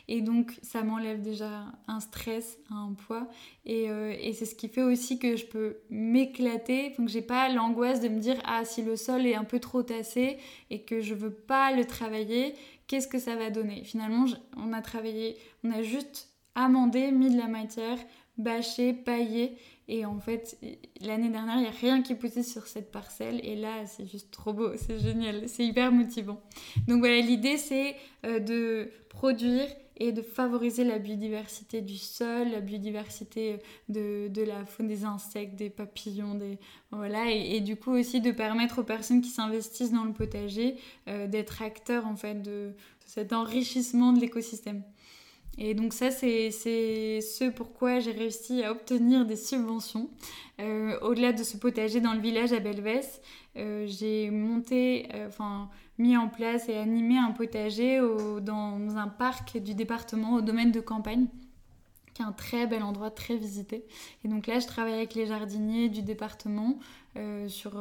Et donc, ça m'enlève déjà un stress, un poids. Et, euh, et c'est ce qui fait aussi que je peux m'éclater. Donc, j'ai pas l'angoisse de me dire, ah, si le sol est un peu trop tassé et que je veux pas le travailler, qu'est-ce que ça va donner? Finalement, on a travaillé, on a juste amendé, mis de la matière, bâché, paillé. Et en fait, l'année dernière, il n'y a rien qui poussait sur cette parcelle. Et là, c'est juste trop beau, c'est génial, c'est hyper motivant. Donc voilà, l'idée, c'est euh, de produire et de favoriser la biodiversité du sol, la biodiversité de, de la faune des insectes, des papillons, des voilà, et, du coup aussi de permettre aux personnes qui s'investissent dans le potager euh, d'être acteurs en fait de cet enrichissement de l'écosystème. Et donc ça, c'est ce pourquoi j'ai réussi à obtenir des subventions. Euh, au-delà de ce potager dans le village à Belvès, euh, j'ai monté, euh, enfin mis en place et animé un potager dans un parc du département au domaine de campagne qui est un très bel endroit, très visité. Et donc là, je travaille avec les jardiniers du département sur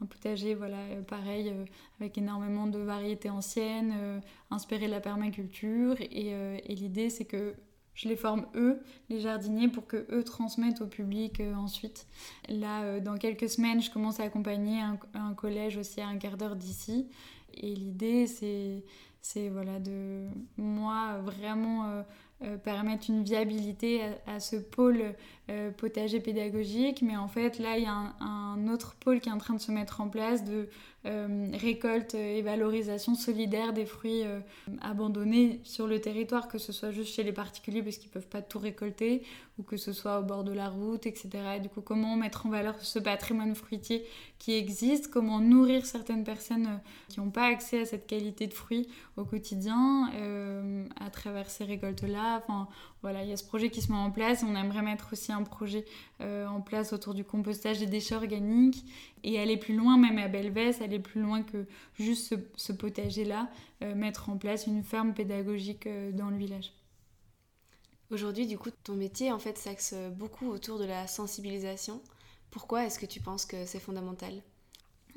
un potager, voilà, euh, pareil, euh, avec énormément de variétés anciennes, euh, inspirées de la permaculture. Et, l'idée, c'est que je les forme eux, les jardiniers, pour que eux transmettent au public ensuite. Là, dans quelques semaines, je commence à accompagner un, collège aussi à un quart d'heure d'ici. Et l'idée, c'est, c'est voilà, de moi vraiment permettre une viabilité à, ce pôle potager pédagogique. Mais en fait, là, il y a un, autre pôle qui est en train de se mettre en place de euh, récolte et valorisation solidaire des fruits euh, abandonnés sur le territoire, que ce soit juste chez les particuliers parce qu'ils ne peuvent pas tout récolter, ou que ce soit au bord de la route, etc. du coup, comment mettre en valeur ce patrimoine fruitier qui existe, comment nourrir certaines personnes euh, qui n'ont pas accès à cette qualité de fruits au quotidien à travers ces récoltes-là? Enfin, voilà, il y a ce projet qui se met en place. On aimerait mettre aussi un projet en place autour du compostage des déchets organiques et aller plus loin, même à Belvès, aller plus loin que juste ce, potager-là, euh, mettre en place une ferme pédagogique euh, dans le village. Aujourd'hui, du coup, ton métier en fait s'axe beaucoup autour de la sensibilisation. Pourquoi est-ce que tu penses que c'est fondamental?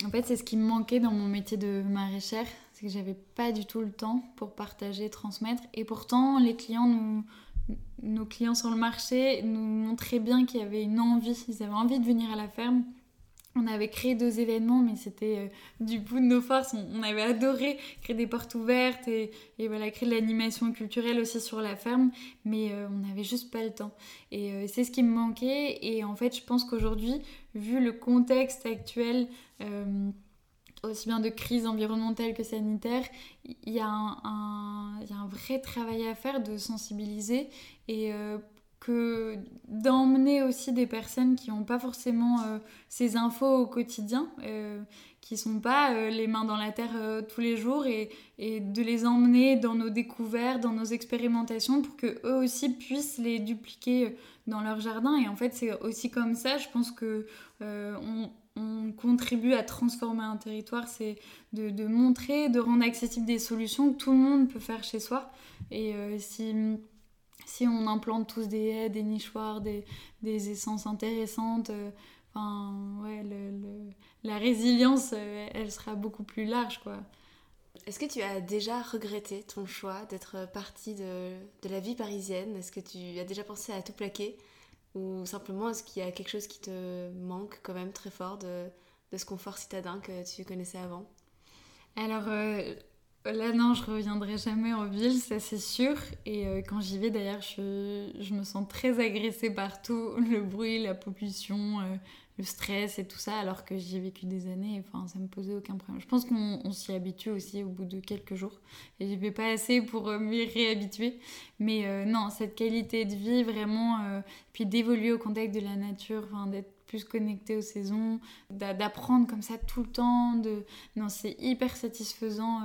En fait, c'est ce qui me manquait dans mon métier de maraîchère, c'est que j'avais pas du tout le temps pour partager, transmettre. Et pourtant, les clients nous, nos clients sur le marché nous montraient bien qu'il y avait une envie, ils avaient envie de venir à la ferme on avait créé deux événements, mais c'était euh, du bout de nos forces. On, avait adoré créer des portes ouvertes et, voilà, créer de l'animation culturelle aussi sur la ferme, mais euh, on n'avait juste pas le temps. Et euh, c'est ce qui me manquait. Et en fait, je pense qu'aujourd'hui, vu le contexte actuel, aussi bien de crise environnementale que sanitaire, il y, a un, y a un vrai travail à faire de sensibiliser et que d'emmener aussi des personnes qui n'ont pas forcément euh, ces infos au quotidien, euh, qui sont pas euh, les mains dans la terre tous les jours, et, de les emmener dans nos découvertes, dans nos expérimentations, pour que eux aussi puissent les dupliquer dans leur jardin. Et en fait, c'est aussi comme ça, je pense que on, contribue à transformer un territoire, c'est de, montrer, de rendre accessibles des solutions que tout le monde peut faire chez soi. Et si si on implante tous des haies, des nichoirs, des, des essences intéressantes, euh, ouais, la résilience, euh, elle sera beaucoup plus large, quoi. Est-ce que tu as déjà regretté ton choix d'être partie de, de, la vie parisienne? Est-ce que tu as déjà pensé à tout plaquer? Ou simplement, est-ce qu'il y a quelque chose qui te manque quand même très fort de, ce confort citadin que tu connaissais avant? Alors, euh, Là, non, je reviendrai jamais en ville, ça c'est sûr. Et euh, quand j'y vais, d'ailleurs, je, me sens très agressée par tout le bruit, la pollution, euh, le stress et tout ça, alors que j'y ai vécu des années. Enfin, ça me posait aucun problème. Je pense qu'on s'y habitue aussi au bout de quelques jours. Et j'y vais pas assez pour euh, m'y réhabituer. Mais non, cette qualité de vie, vraiment, puis d'évoluer au contact de la nature, d'être plus connecté aux saisons, d'apprendre comme ça tout le temps. De... Non, c'est hyper satisfaisant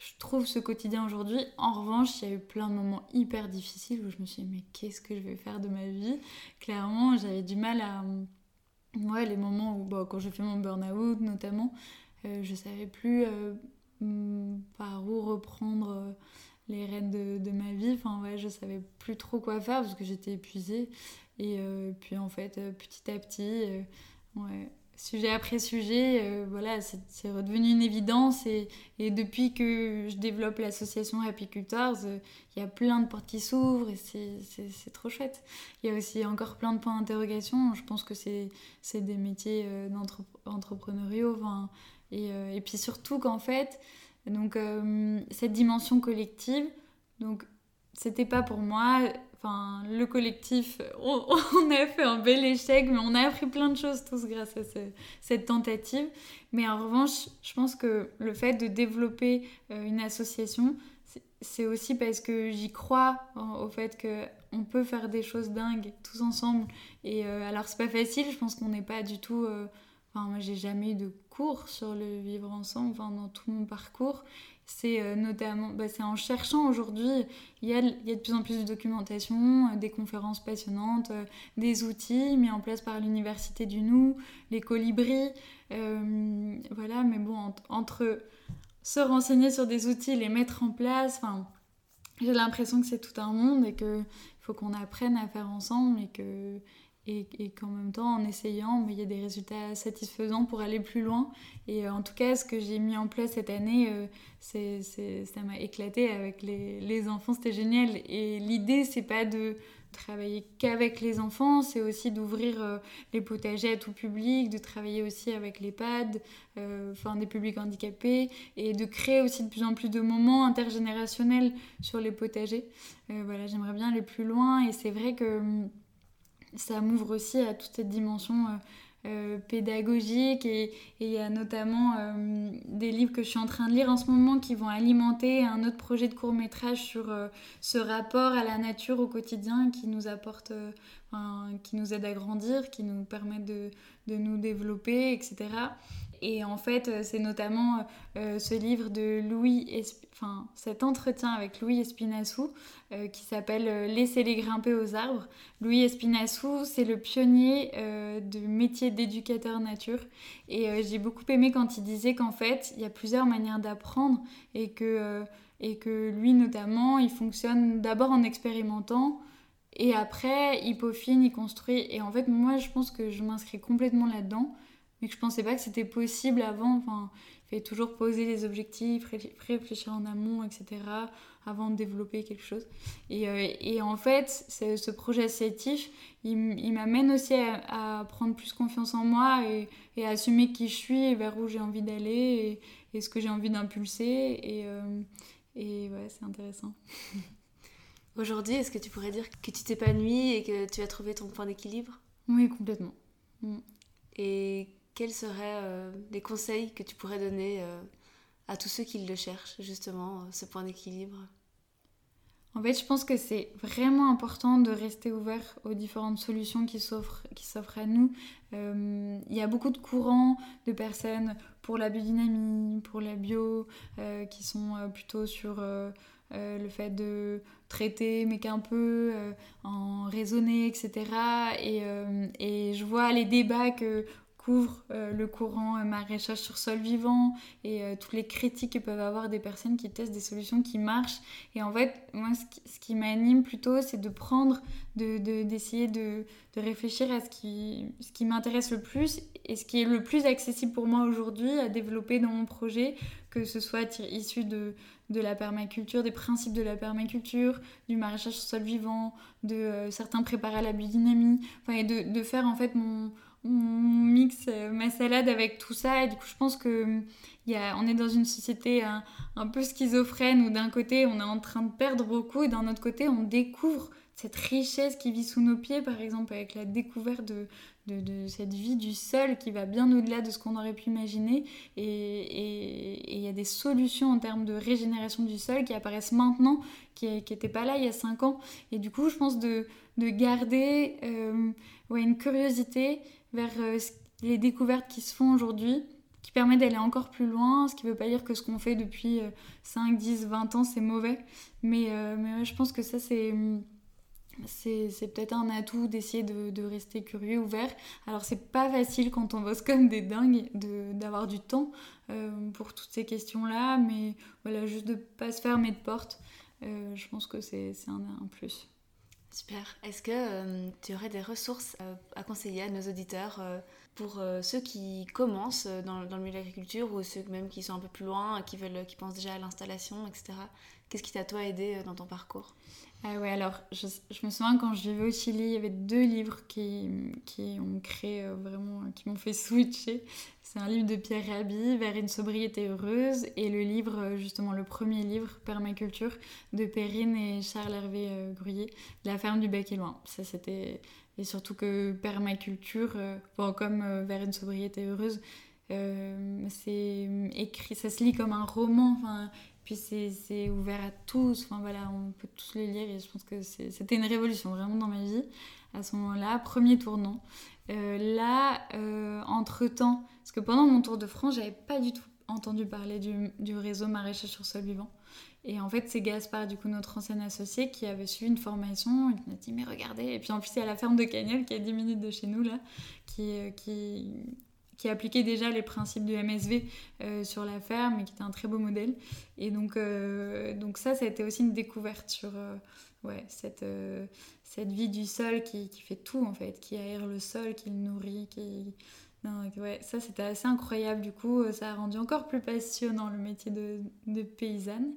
je trouve ce quotidien aujourd'hui. En revanche, il y a eu plein de moments hyper difficiles où je me suis dit, mais qu'est-ce que je vais faire de ma vie? Clairement, j'avais du mal à. Ouais, les moments où, bah, quand je fais mon burn-out notamment, euh, je savais plus euh, mm, par où reprendre euh, les rênes de, ma vie. Enfin, ouais, je savais plus trop quoi faire parce que j'étais épuisée. Et puis en fait, petit à petit, ouais, sujet après sujet, euh, voilà, c'est redevenu une évidence. Et, et, depuis que je développe l'association Apicultors, euh, il y a plein de portes qui s'ouvrent et c'est trop chouette. Il y a aussi encore plein de points d'interrogation. Je pense que c'est des métiers euh, et, et, puis surtout qu'en fait, donc, cette dimension collective, donc c'était pas pour moi Le collectif, on, a fait un bel échec, mais on a appris plein de choses tous grâce à cette tentative. Mais en revanche, je pense que le fait de développer euh, une association, c'est aussi parce que j'y crois au fait qu'on peut faire des choses dingues tous ensemble. Et euh, alors, c'est pas facile, je pense qu'on n'est pas du tout. Euh, enfin, moi, j'ai jamais eu de cours sur le vivre ensemble, enfin, dans tout mon parcours c'est euh, notamment bah, c'est en cherchant aujourd'hui, il y a, y a de plus en plus de documentation, euh, des conférences passionnantes, euh, des outils mis en place par l'Université du Nou, les colibris, voilà, mais bon, entre se renseigner sur des outils, les mettre en place, j'ai l'impression que c'est tout un monde et qu'il faut qu'on apprenne à faire ensemble et que et, qu'en même temps, en essayant, il y a des résultats satisfaisants pour aller plus loin. Et euh, en tout cas, ce que j'ai mis en place cette année, euh, c'est, ça m'a éclaté avec les, les enfants, c'était génial. Et l'idée, c'est pas de travailler qu'avec les enfants, c'est aussi d'ouvrir euh, les potagers à tout public, de travailler aussi avec les PAD, des publics handicapés, et de créer aussi de plus en plus de moments intergénérationnels sur les potagers. voilà, j'aimerais bien aller plus loin, et c'est vrai que hum, ça m'ouvre aussi à toute cette dimension euh, euh, pédagogique et il notamment euh, des livres que je suis en train de lire en ce moment qui vont alimenter un autre projet de court métrage sur ce rapport à la nature au quotidien qui nous apporte, qui nous aide à grandir, qui nous permet de, de nous développer, etc. Et en fait, euh, c'est notamment euh, ce livre de Louis, enfin cet entretien avec Louis Espinassou euh, qui s'appelle Laissez-les grimper aux arbres. Louis Espinassou, c'est le pionnier du métier d'éducateur nature. Et j'ai beaucoup aimé quand il disait qu'en fait, il y a plusieurs manières d'apprendre et que, et que lui notamment, il fonctionne d'abord en expérimentant. Et après, il peaufine, il construit. Et en fait, moi, je pense que je m'inscris complètement là-dedans mais que je pensais pas que c'était possible avant. Enfin, il fallait toujours poser des objectifs, réfléchir en amont, etc., avant de développer quelque chose. Et, euh, et en fait, ce projet associatif, il, il m'amène aussi à, prendre plus confiance en moi et, et, à assumer qui je suis et vers où j'ai envie d'aller et, et, ce que j'ai envie d'impulser. Et, euh, et ouais, c'est intéressant. Aujourd'hui, est-ce que tu pourrais dire que tu t'épanouis et que tu as trouvé ton point d'équilibre? Oui, complètement. Mm. Et quels seraient euh, les conseils que tu pourrais donner euh, à tous ceux qui le cherchent, justement, euh, ce point d'équilibre? En fait, je pense que c'est vraiment important de rester ouvert aux différentes solutions qui s'offrent, à nous. Il y a beaucoup de courants de personnes pour la biodynamie, pour la bio, qui sont plutôt sur... le fait de traiter mais qu'un peu en raisonner etc et, et, je vois les débats que couvre euh, le courant euh, maraîchage sur sol vivant et euh, toutes les critiques que peuvent avoir des personnes qui testent des solutions qui marchent. Et en fait, moi, ce qui, m'anime plutôt, c'est de prendre, d'essayer de, de, réfléchir à ce qui, ce qui m'intéresse le plus et ce qui est le plus accessible pour moi aujourd'hui à développer dans mon projet, que ce soit issu de, de la permaculture, des principes de la permaculture, du maraîchage sur sol vivant, de certains préparés à la biodynamie, enfin, et de, de faire en fait mon on mixe euh, ma salade avec tout ça. Et du coup je pense que y a, on est dans une société un, peu schizophrène où d'un côté on est en train de perdre beaucoup et d'un autre côté on découvre cette richesse qui vit sous nos pieds par exemple avec la découverte de, cette vie du sol qui va bien au-delà de ce qu'on aurait pu imaginer. Et il y a des solutions en termes de régénération du sol qui apparaissent maintenant qui n'étaient pas là il y a 5 ans. Et du coup je pense de, de euh, ouais, une curiosité vers euh, les découvertes qui se font aujourd'hui, qui permettent d'aller encore plus loin, ce qui ne veut pas dire que ce qu'on fait depuis 5, 10, 20 ans, c'est mauvais. Mais, euh, je pense que ça, c'est c'est peut-être un atout d'essayer de, de, rester curieux, ouvert. Alors c'est pas facile quand on bosse comme des dingues d'avoir du temps euh, pour toutes ces questions-là, mais voilà, juste de pas se fermer de porte, je pense que c'est un, un plus. Super. Est-ce que tu aurais des ressources à conseiller à nos auditeurs pour ceux qui commencent dans, dans le milieu de l'agriculture ou ceux même qui sont un peu plus loin, qui, veulent, qui pensent déjà à l'installation, etc. Qu'est-ce qui t'a toi aidé dans ton parcours? Ah ouais, alors je, je, me souviens quand je vivais au Chili, il y avait deux livres qui, qui ont créé euh, vraiment, qui m'ont fait switcher. C'est un livre de Pierre Rabhi, Vers une sobriété heureuse, et le livre, euh, justement le premier livre, Permaculture, de Perrine et Charles Hervé euh, Gruyé, La ferme du bec et loin. Ça c'était. Et surtout que permaculture, bon, comme Vers une sobriété heureuse, c'est écrit, ça se lit comme un roman. Enfin, puis c'est ouvert à tous, enfin voilà, on peut tous le lire et je pense que c'était une révolution vraiment dans ma vie à ce moment-là, premier tournant. Euh, là, euh, entre-temps, parce que pendant mon tour de France, j'avais pas du tout entendu parler du, réseau maraîchage sur sol vivant. Et en fait, c'est Gaspard, du coup, notre ancien associé, qui avait suivi une formation. Il m'a dit, mais regardez. Et puis en plus, il y a la ferme de Cagnol, qui est à 10 minutes de chez nous, là, qui, euh, qui, qui appliquait déjà les principes du MSV euh, sur la ferme et qui était un très beau modèle. Et donc, euh, donc ça, ça a été aussi une découverte sur euh, ouais, cette, cette vie du sol qui, qui, fait tout en fait, qui aère le sol, qui le nourrit, qui... Ouais, ça c'était assez incroyable du coup, ça a rendu encore plus passionnant le métier de paysanne.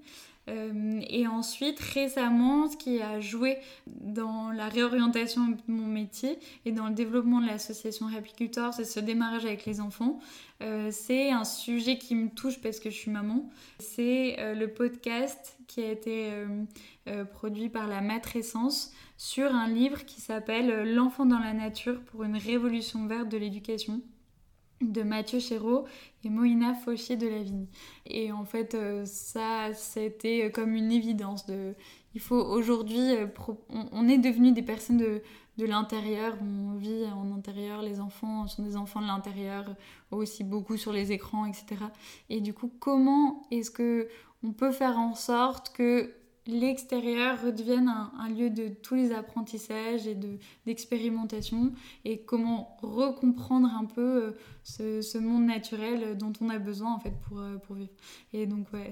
Euh, et ensuite, récemment, ce qui a joué dans la réorientation de mon métier et dans le développement de l'association Rapicultors, c'est ce démarrage avec les enfants. Euh, c'est un sujet qui me touche parce que je suis maman. C'est euh, le podcast qui a été produit par la Matrescence sur un livre qui s'appelle L'enfant dans la nature pour une révolution verte de l'éducation de Mathieu Chéreau et Moïna Fauchier de la Vigne. Et en fait, euh, ça, c'était comme une évidence. De, il faut aujourd'hui, euh, on, est devenu des personnes de, de l'intérieur, on vit en intérieur, les enfants sont des enfants de l'intérieur, aussi beaucoup sur les écrans, etc. Et du coup, comment est-ce que on peut faire en sorte que l'extérieur redevienne un, lieu de tous les apprentissages et d'expérimentation et comment recomprendre un peu euh, ce, monde naturel dont on a besoin en fait pour, euh, pour vivre. Et donc ouais,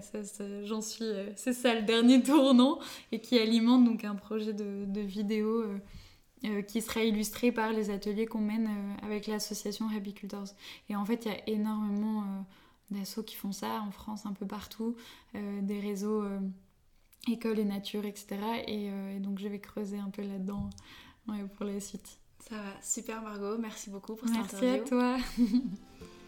j'en suis, euh, c'est ça le dernier tournant et qui alimente donc un projet de, de vidéo qui sera illustré par les ateliers qu'on mène avec l'association Rabicultors. Et en fait, il y a énormément d'assauts qui font ça en France, un peu partout, des réseaux école et nature, etc. Euh, et, donc je vais creuser un peu là-dedans pour la suite. Ça va, super Margot, merci beaucoup pour cette interview. Merci à toi.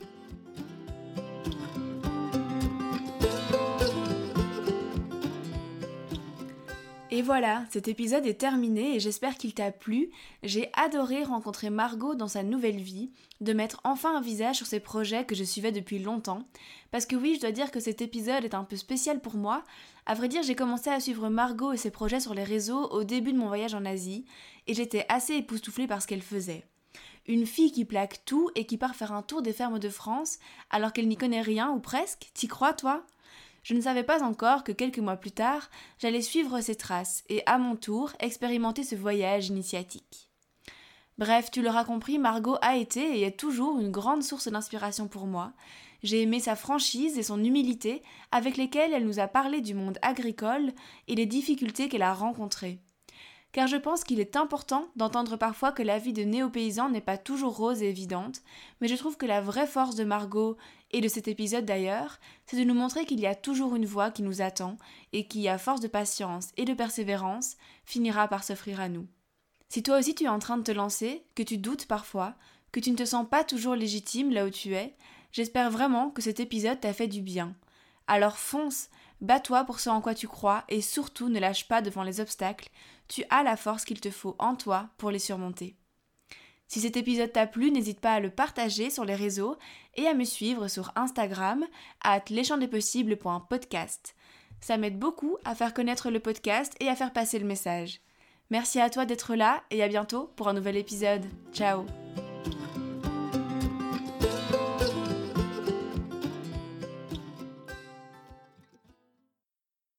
Et voilà, cet épisode est terminé et j'espère qu'il t'a plu. J'ai adoré rencontrer Margot dans sa nouvelle vie, de mettre enfin un visage sur ses projets que je suivais depuis longtemps. Parce que oui, je dois dire que cet épisode est un peu spécial pour moi. À vrai dire, j'ai commencé à suivre Margot et ses projets sur les réseaux au début de mon voyage en Asie, et j'étais assez époustouflée par ce qu'elle faisait. Une fille qui plaque tout et qui part faire un tour des fermes de France alors qu'elle n'y connaît rien ou presque, t'y crois toi? Je ne savais pas encore que quelques mois plus tard, j'allais suivre ses traces et à mon tour expérimenter ce voyage initiatique. Bref, tu l'auras compris, Margot a été et est toujours une grande source d'inspiration pour moi. J'ai aimé sa franchise et son humilité avec lesquelles elle nous a parlé du monde agricole et des difficultés qu'elle a rencontrées car je pense qu'il est important d'entendre parfois que la vie de néo-paysan n'est pas toujours rose et évidente, mais je trouve que la vraie force de Margot, et de cet épisode d'ailleurs, c'est de nous montrer qu'il y a toujours une voie qui nous attend, et qui, à force de patience et de persévérance, finira par s'offrir à nous. Si toi aussi tu es en train de te lancer, que tu doutes parfois, que tu ne te sens pas toujours légitime là où tu es, j'espère vraiment que cet épisode t'a fait du bien. Alors fonce, bats-toi pour ce en quoi tu crois et surtout ne lâche pas devant les obstacles, tu as la force qu'il te faut en toi pour les surmonter. Si cet épisode t'a plu, n'hésite pas à le partager sur les réseaux et à me suivre sur Instagram at leschampsdespossibles.podcast. Ça m'aide beaucoup à faire connaître le podcast et à faire passer le message. Merci à toi d'être là et à bientôt pour un nouvel épisode. Ciao